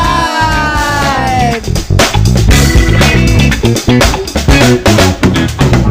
Speaker 1: Guard.